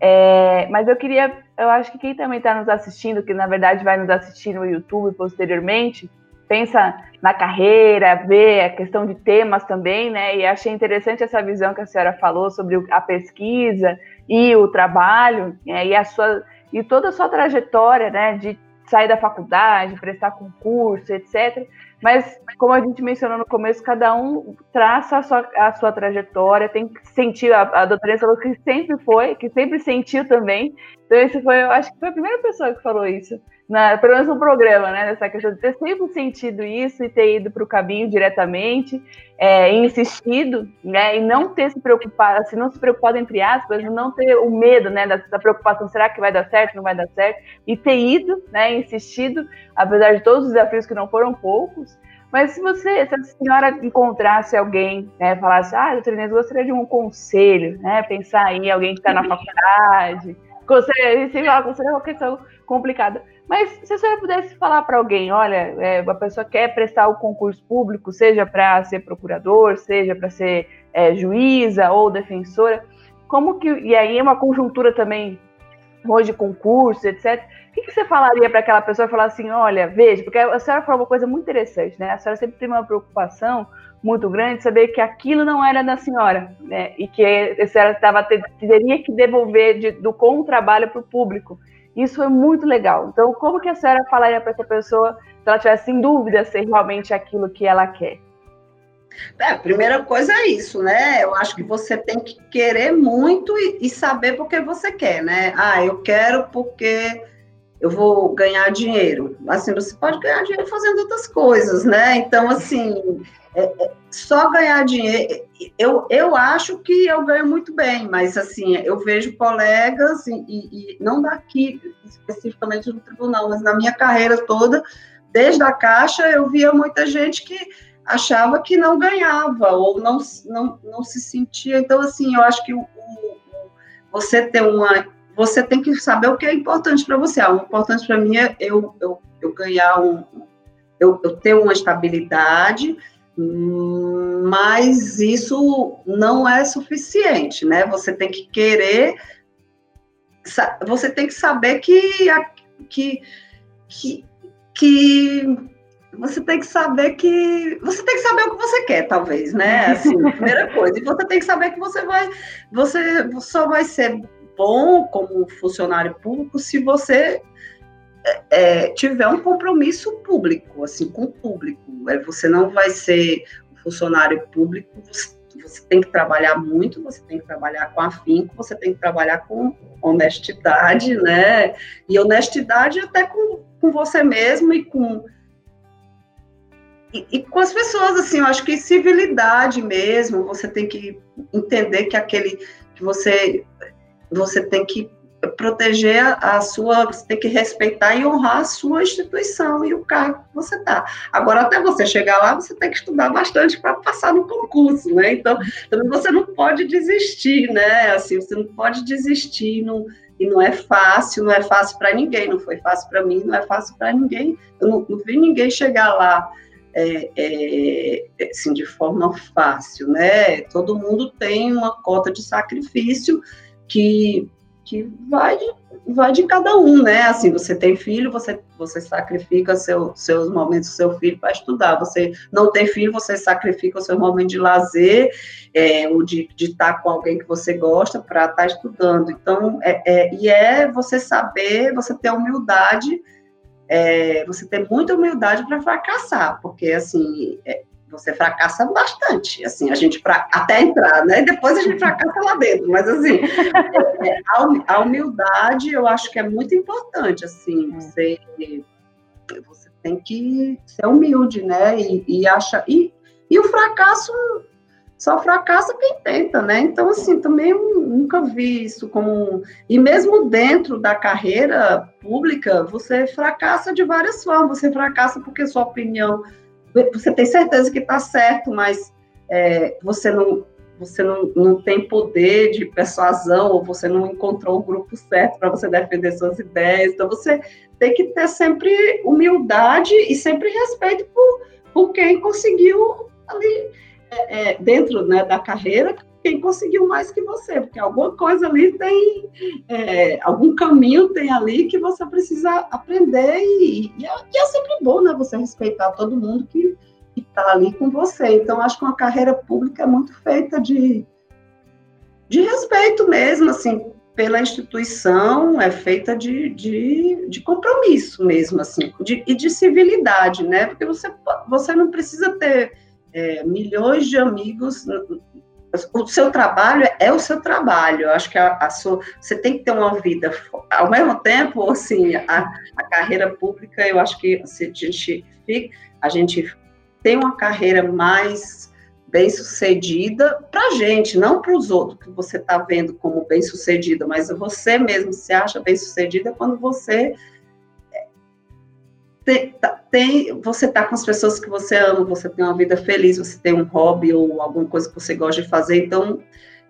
é, mas eu queria, eu acho que quem também está nos assistindo, que na verdade vai nos assistir no YouTube posteriormente, pensa na carreira, vê a questão de temas também, né? E achei interessante essa visão que a senhora falou sobre a pesquisa e o trabalho, né, e a sua e toda a sua trajetória, né, de sair da faculdade, prestar concurso, etc. Mas, como a gente mencionou no começo, cada um traça a sua, a sua trajetória, tem que sentir, a, a doutora falou que sempre foi, que sempre sentiu também. Então, esse foi, eu acho que foi a primeira pessoa que falou isso. Na, pelo menos no programa, né? Nessa questão de ter sempre sentido isso e ter ido para o caminho diretamente, é, insistido, né? E não ter se preocupado, assim, não se preocupado entre aspas, não ter o medo, né? Da, da, preocupação, será que vai dar certo, não vai dar certo? E ter ido, né? Insistido, apesar de todos os desafios que não foram poucos. Mas se você, se a senhora encontrasse alguém, né, falasse, ah, doutora Inês, gostaria de um conselho, né? Pensar aí alguém que está na faculdade, sei lá, gostaria de uma questão complicada mas se a senhora pudesse falar para alguém, olha, é, a pessoa quer prestar o concurso público, seja para ser procurador, seja para ser é, juíza ou defensora, como que e aí é uma conjuntura também hoje concurso, etc. O que, que você falaria para aquela pessoa falar assim, olha, veja, porque a senhora falou uma coisa muito interessante, né? A senhora sempre tem uma preocupação muito grande de saber que aquilo não era da senhora, né? E que a senhora tava, teria que devolver de, do com o trabalho para o público. Isso é muito legal. Então, como que a senhora falaria para essa pessoa se ela tivesse em dúvida se é realmente aquilo que ela quer? É, a primeira coisa é isso, né? Eu acho que você tem que querer muito e, e saber por que você quer, né? Ah, eu quero porque eu vou ganhar dinheiro. Assim, você pode ganhar dinheiro fazendo outras coisas, né? Então, assim, é, é, só ganhar dinheiro, eu, eu acho que eu ganho muito bem, mas assim, eu vejo colegas, e, e, não daqui especificamente no tribunal, mas na minha carreira toda, desde a Caixa, eu via muita gente que achava que não ganhava, ou não, não, não se sentia. Então, assim, eu acho que o, o, você ter uma. Você tem que saber o que é importante para você. Ah, o importante para mim é eu, eu, eu ganhar um. Eu, eu ter uma estabilidade, mas isso não é suficiente, né? Você tem que querer, você tem que saber que, que, que, que você tem que saber que você tem que saber o que você quer, talvez, né? Assim, primeira coisa. E você tem que saber que você vai, você só vai ser bom como funcionário público se você é, tiver um compromisso público, assim, com o público. É, você não vai ser um funcionário público, você, você, tem que trabalhar muito, você tem que trabalhar com afinco, você tem que trabalhar com honestidade, né? E honestidade até com, com você mesmo e com. E, e com as pessoas, assim, eu acho que civilidade mesmo, você tem que entender que aquele que você você tem que proteger a sua, você tem que respeitar e honrar a sua instituição e o cargo que você está. Agora, até você chegar lá, você tem que estudar bastante para passar no concurso, né? Então, também você não pode desistir, né? Assim, você não pode desistir, não, e não é fácil, não é fácil para ninguém, não foi fácil para mim, não é fácil para ninguém. Eu não, não, vi ninguém chegar lá é, é, assim, de forma fácil, né? Todo mundo tem uma cota de sacrifício que que vai de, vai de cada um, né? Assim, você tem filho, você, você sacrifica seu, seus momentos do seu filho para estudar. Você não tem filho, você sacrifica o seu momento de lazer, é, ou de, de estar com alguém que você gosta para estar tá estudando. Então, é, é, e é você saber, você ter humildade, é, você ter muita humildade para fracassar, porque, assim, é, você fracassa bastante, assim, a gente pra, até entrar, né? Depois a gente fracassa lá dentro, mas assim, é, é a, humildade eu acho que é muito importante, assim, é. você, você tem que ser humilde, né? E, e acha e, e o fracasso só fracassa quem tenta, né? Então, assim, também nunca vi isso como. E mesmo dentro da carreira pública, você fracassa de várias formas. Você fracassa porque sua opinião você tem certeza que está certo, mas é, você não você não, não tem poder de persuasão ou você não encontrou o grupo certo para você defender suas ideias. Então você tem que ter sempre humildade e sempre respeito por, por quem conseguiu ali é, é, dentro né, da carreira quem conseguiu mais que você, porque alguma coisa ali tem, é, algum caminho tem ali que você precisa aprender e, e, é, e é sempre bom, né, você respeitar todo mundo que está ali com você. Então, acho que uma carreira pública é muito feita de, de respeito mesmo, assim, pela instituição, é feita de, de, de compromisso mesmo, assim, de, e de civilidade, né, porque você, você não precisa ter é, milhões de amigos o seu trabalho é o seu trabalho. Eu acho que a, a sua, você tem que ter uma vida. Ao mesmo tempo, assim, a, a carreira pública, eu acho que assim, a gente fica, a gente tem uma carreira mais bem sucedida para a gente, não para os outros que você está vendo como bem sucedida, mas você mesmo se acha bem sucedida quando você tem, tá, tem, você está com as pessoas que você ama, você tem uma vida feliz, você tem um hobby ou alguma coisa que você gosta de fazer, então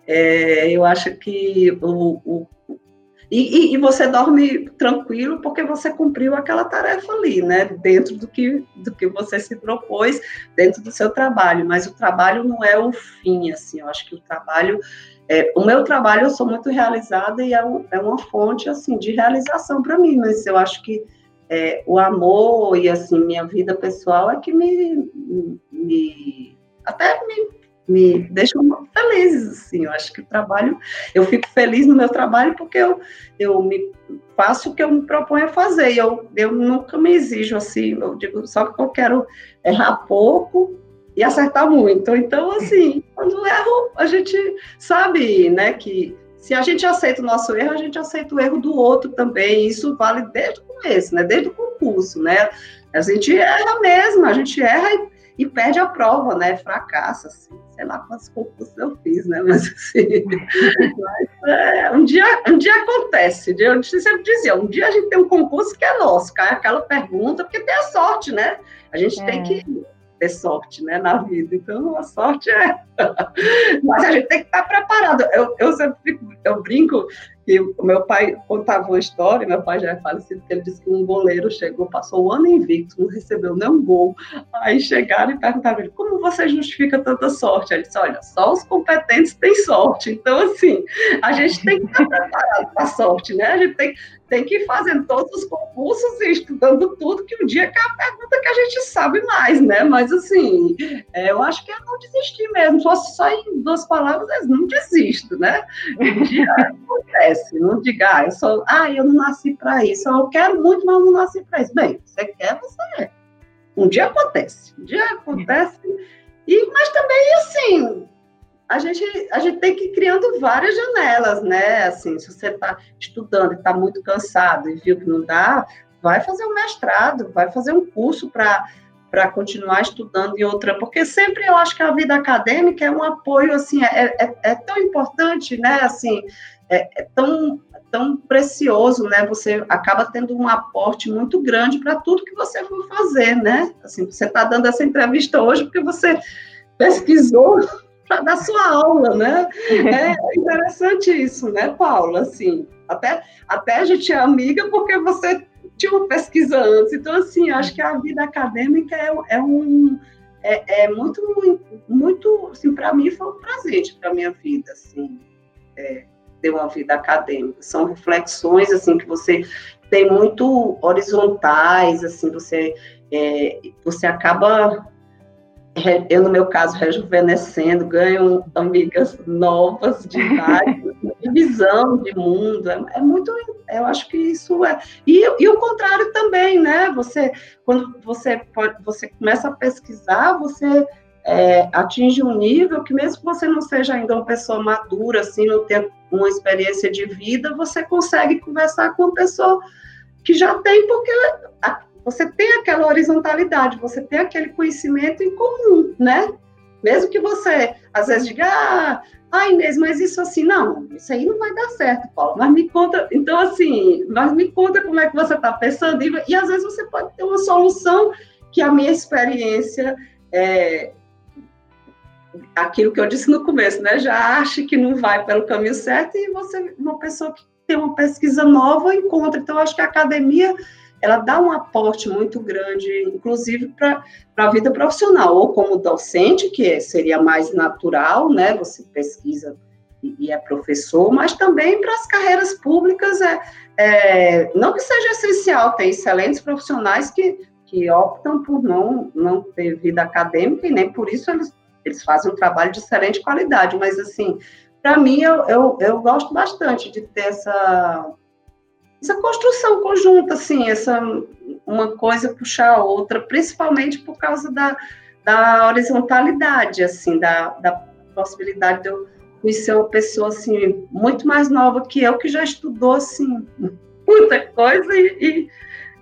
é, eu acho que o, o e, e, e, você dorme tranquilo porque você cumpriu aquela tarefa ali, né? Dentro do que, do que você se propôs, dentro do seu trabalho. Mas o trabalho não é o fim, assim. Eu acho que o trabalho. É, o meu trabalho eu sou muito realizada e é, um, é uma fonte, assim, de realização para mim. Mas eu acho que é, o amor e assim minha vida pessoal é que me, me até me, me deixam felizes assim. Eu acho que o trabalho eu fico feliz no meu trabalho porque eu, eu me faço o que eu me proponho a fazer. E eu, eu nunca me exijo assim. Eu digo só que eu quero errar pouco e acertar muito. Então assim quando erro a gente sabe né que se a gente aceita o nosso erro, a gente aceita o erro do outro também. Isso vale desde o começo, né? Desde o concurso, né? A gente erra mesmo, a gente erra e, e perde a prova, né? Fracassa, assim. Sei lá quantos concursos eu fiz, né? Mas assim, mas, é, um, dia, um dia acontece. Eu sempre dizia, um dia a gente tem um concurso que é nosso, cai aquela pergunta, porque tem a sorte, né? A gente é. tem que ter sorte né, na vida. Então, a sorte é. Mas a gente tem que estar preparado. Eu, eu sempre eu brinco que o meu pai contava uma história, meu pai já é falecido, que ele disse que um goleiro chegou, passou o ano invicto, não recebeu nenhum gol. Aí chegaram e perguntaram ele, como você justifica tanta sorte? Ele disse, olha, só os competentes têm sorte. Então, assim, a gente tem que estar preparado para a sorte, né? A gente tem, tem que ir fazendo todos os concursos e estudando tudo, que um dia é a pergunta que a gente sabe mais, né? Mas, assim, é, eu acho que é não desistir mesmo. Só, só em duas palavras, é não desisto, né? Um dia acontece, não diga, ah, eu sou, ah, eu não nasci para isso, eu quero muito, mas não nasci para isso. Bem, você quer, você é. Um dia acontece, um dia acontece, e, mas também, assim, a gente, a gente tem que ir criando várias janelas, né? Assim, se você está estudando e está muito cansado e viu que não dá, vai fazer um mestrado, vai fazer um curso para para continuar estudando em outra, porque sempre eu acho que a vida acadêmica é um apoio, assim, é, é, é tão importante, né, assim, é, é, tão, tão precioso, né, você acaba tendo um aporte muito grande para tudo que você for fazer, né, assim, você está dando essa entrevista hoje porque você pesquisou para dar sua aula, né? É interessante isso, né, Paula? Assim, até, até a gente é amiga porque você tinha uma pesquisa antes. Então, assim, acho que a vida acadêmica é, é um é, é, muito, muito, assim, para mim foi um presente para minha vida, assim, é, ter uma vida acadêmica. São reflexões, assim, que você tem muito horizontais, assim, você, é, você acaba eu, no meu caso, rejuvenescendo, ganho amigas novas de idade, de visão de mundo. É, é, muito, eu acho que isso é. E, e o contrário também, né? Você, quando você, pode, você começa a pesquisar, você é, atinge um nível que, mesmo que você não seja ainda uma pessoa madura, assim, não tenha uma experiência de vida, você consegue conversar com uma pessoa que já tem, porque você tem aquela horizontalidade, você tem aquele conhecimento em comum, né? Mesmo que você, às vezes, diga, ah, ah mas isso assim, não, isso aí não vai dar certo, Paulo, mas me conta, então assim, mas me conta como é que você está pensando, e, e, às vezes você pode ter uma solução que a minha experiência, é, aquilo que eu disse no começo, né, já acha que não vai pelo caminho certo, e você, uma pessoa que tem uma pesquisa nova, encontra, então acho que a academia ela dá um aporte muito grande, inclusive para a vida profissional, ou como docente, que seria mais natural, né? Você pesquisa e, e é professor, mas também para as carreiras públicas, é, é, não que seja essencial, tem excelentes profissionais que, que optam por não, não ter vida acadêmica e nem por isso eles, eles fazem um trabalho de excelente qualidade, mas assim, para mim, eu, eu, eu gosto bastante de ter essa essa construção conjunta, assim, essa uma coisa puxar a outra, principalmente por causa da, da horizontalidade, assim, da, da, possibilidade de eu conhecer uma pessoa assim muito mais nova que eu que já estudou assim muita coisa e,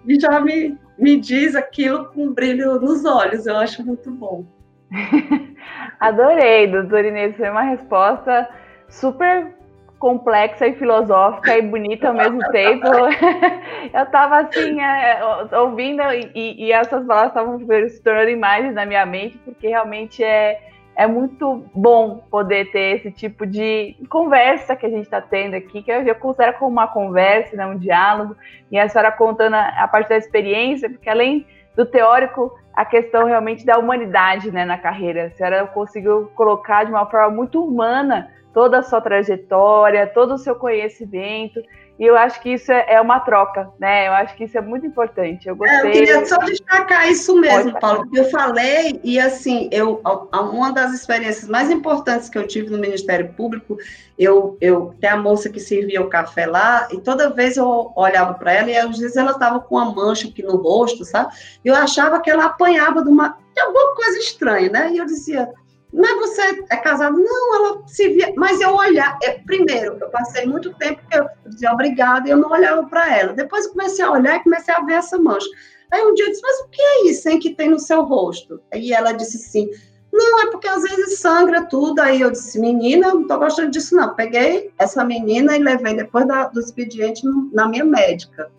e, e já me, me diz aquilo com brilho nos olhos. Eu acho muito bom. Adorei, doutora Inês. Foi uma resposta super complexa e filosófica e bonita ao mesmo tempo. eu estava assim, é, ouvindo e, e, essas palavras estavam se tornando imagens na minha mente, porque realmente é, é muito bom poder ter esse tipo de conversa que a gente está tendo aqui, que eu, eu considero como uma conversa, né, um diálogo, e a senhora contando a, a parte da experiência, porque além do teórico, a questão realmente da humanidade né, na carreira. A senhora conseguiu colocar de uma forma muito humana toda a sua trajetória, todo o seu conhecimento. E eu acho que isso é, é uma troca, né? Eu acho que isso é muito importante. Eu gostei. É, eu queria só destacar isso mesmo, Paulo. Eu falei, e assim, eu, uma das experiências mais importantes que eu tive no Ministério Público, eu, eu tem a moça que servia o café lá, e toda vez eu olhava para ela, e às vezes ela estava com uma mancha aqui no rosto, sabe? Eu achava que ela apanhava de uma de alguma coisa estranha, né? E eu dizia, mas você é casado? Não, ela se via. Mas eu olhar, é, primeiro, eu passei muito tempo que eu dizia obrigada e eu não olhava para ela. Depois eu comecei a olhar e comecei a ver essa mancha. Aí um dia eu disse, mas o que é isso hein, que tem no seu rosto? Aí ela disse assim, não, é porque às vezes sangra tudo. Aí eu disse, menina, não estou gostando disso, não. Peguei essa menina e levei depois da, do expediente na minha médica.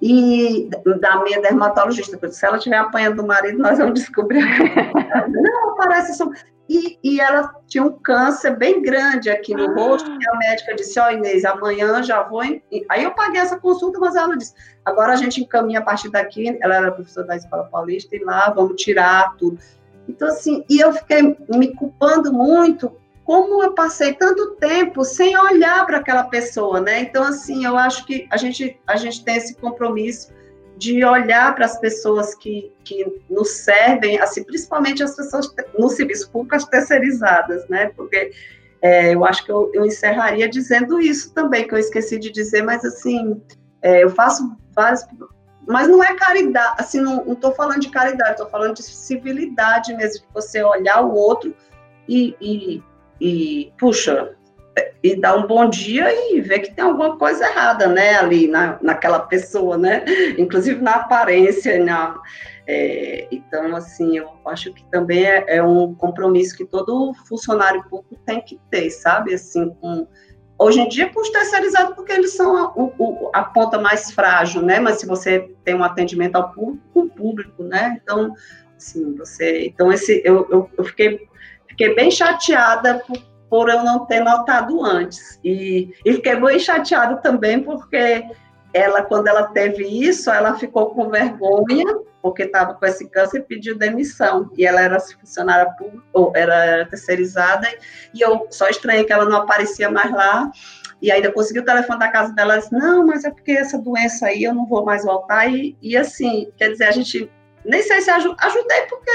E da minha dermatologista, porque se ela estiver apanhando do marido, nós vamos descobrir. não, parece só. E, e, ela tinha um câncer bem grande aqui no ah. rosto, e a médica disse, ó oh, Inês, amanhã já vou... Em... Aí eu paguei essa consulta, mas ela disse, agora a gente encaminha a partir daqui, ela era professora da Escola Paulista, e lá vamos tirar tudo. Então, assim, e eu fiquei me culpando muito, como eu passei tanto tempo sem olhar para aquela pessoa, né? Então, assim, eu acho que a gente, a gente tem esse compromisso de olhar para as pessoas que, que nos servem, assim, principalmente as pessoas no serviço público, as terceirizadas, né? Porque é, eu acho que eu, eu, encerraria dizendo isso também, que eu esqueci de dizer, mas assim, é, eu faço vários. Mas não é caridade, assim, não estou falando de caridade, estou falando de civilidade mesmo, de você olhar o outro e, e, e puxa, e dar um bom dia e ver que tem alguma coisa errada, né, ali na, naquela pessoa, né, inclusive na aparência, na, é, então, assim, eu acho que também é, é, um compromisso que todo funcionário público tem que ter, sabe, assim, com, hoje em dia, com os terceirizados, porque eles são a, o, a, ponta mais frágil, né, mas se você tem um atendimento ao público, o público, né, então, assim, você, então, esse, eu, eu, eu fiquei, fiquei bem chateada por por eu não ter notado antes. E, e fiquei muito chateada também porque ela, quando ela teve isso, ela ficou com vergonha, porque estava com esse câncer e pediu demissão. E ela era funcionária pública, ou era terceirizada, e eu só estranhei que ela não aparecia mais lá. E ainda consegui o telefone da casa dela, ela disse, não, mas é porque essa doença aí eu não vou mais voltar. E, e assim, quer dizer, a gente, nem sei se ajudei porque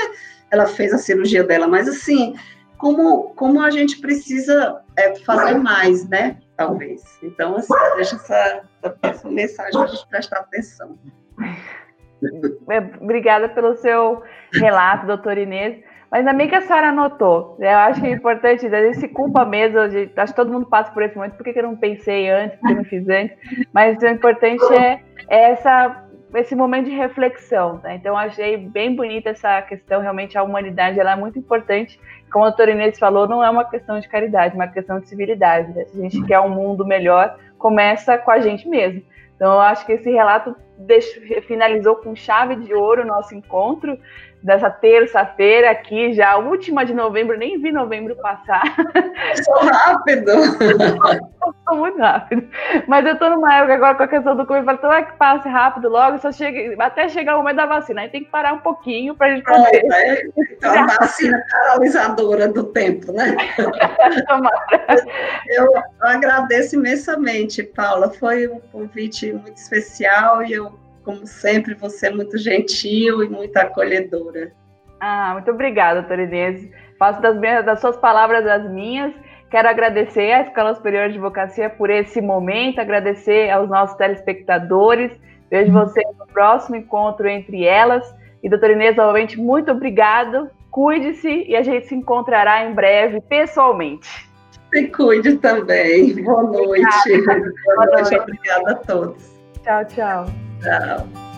ela fez a cirurgia dela, mas assim, como, como a gente precisa é, fazer mais, né? Talvez. Então, assim, deixa essa, essa mensagem para a gente prestar atenção. É, obrigada pelo seu relato, doutor Inês. Mas também que a senhora anotou. Eu acho que é importante, às vezes se culpa mesmo, acho que todo mundo passa por esse momento, por que eu não pensei antes, por que eu não fiz antes? Mas o importante é, é essa esse momento de reflexão. Tá? Então, achei bem bonita essa questão. Realmente, a humanidade ela é muito importante. Como a Inês falou, não é uma questão de caridade, é uma questão de civilidade. Né? Se a gente quer um mundo melhor, começa com a gente mesmo. Então, eu acho que esse relato finalizou com chave de ouro o nosso encontro dessa terça-feira aqui, já última de novembro, nem vi novembro passar. Sou rápido! Sou muito rápido. Mas eu tô numa época agora com a questão do Covid, então é que passe rápido logo, só chega, até chegar o momento da vacina. Aí tem que parar um pouquinho para a gente poder. É, é, é uma vacina paralisadora do tempo, né? eu agradeço imensamente, Paula. Foi um convite muito especial e eu como sempre, você é muito gentil e muito acolhedora. Ah, muito obrigada, doutora Inês. Faço das, minhas, das suas palavras as minhas. Quero agradecer à Escola Superior de Advocacia por esse momento, agradecer aos nossos telespectadores. Vejo vocês no próximo encontro entre elas. E, doutora Inês, novamente, muito obrigado Cuide-se e a gente se encontrará em breve pessoalmente. Se cuide também. Boa noite. Boa noite. Obrigada a todos. Tchau, tchau. Tchau.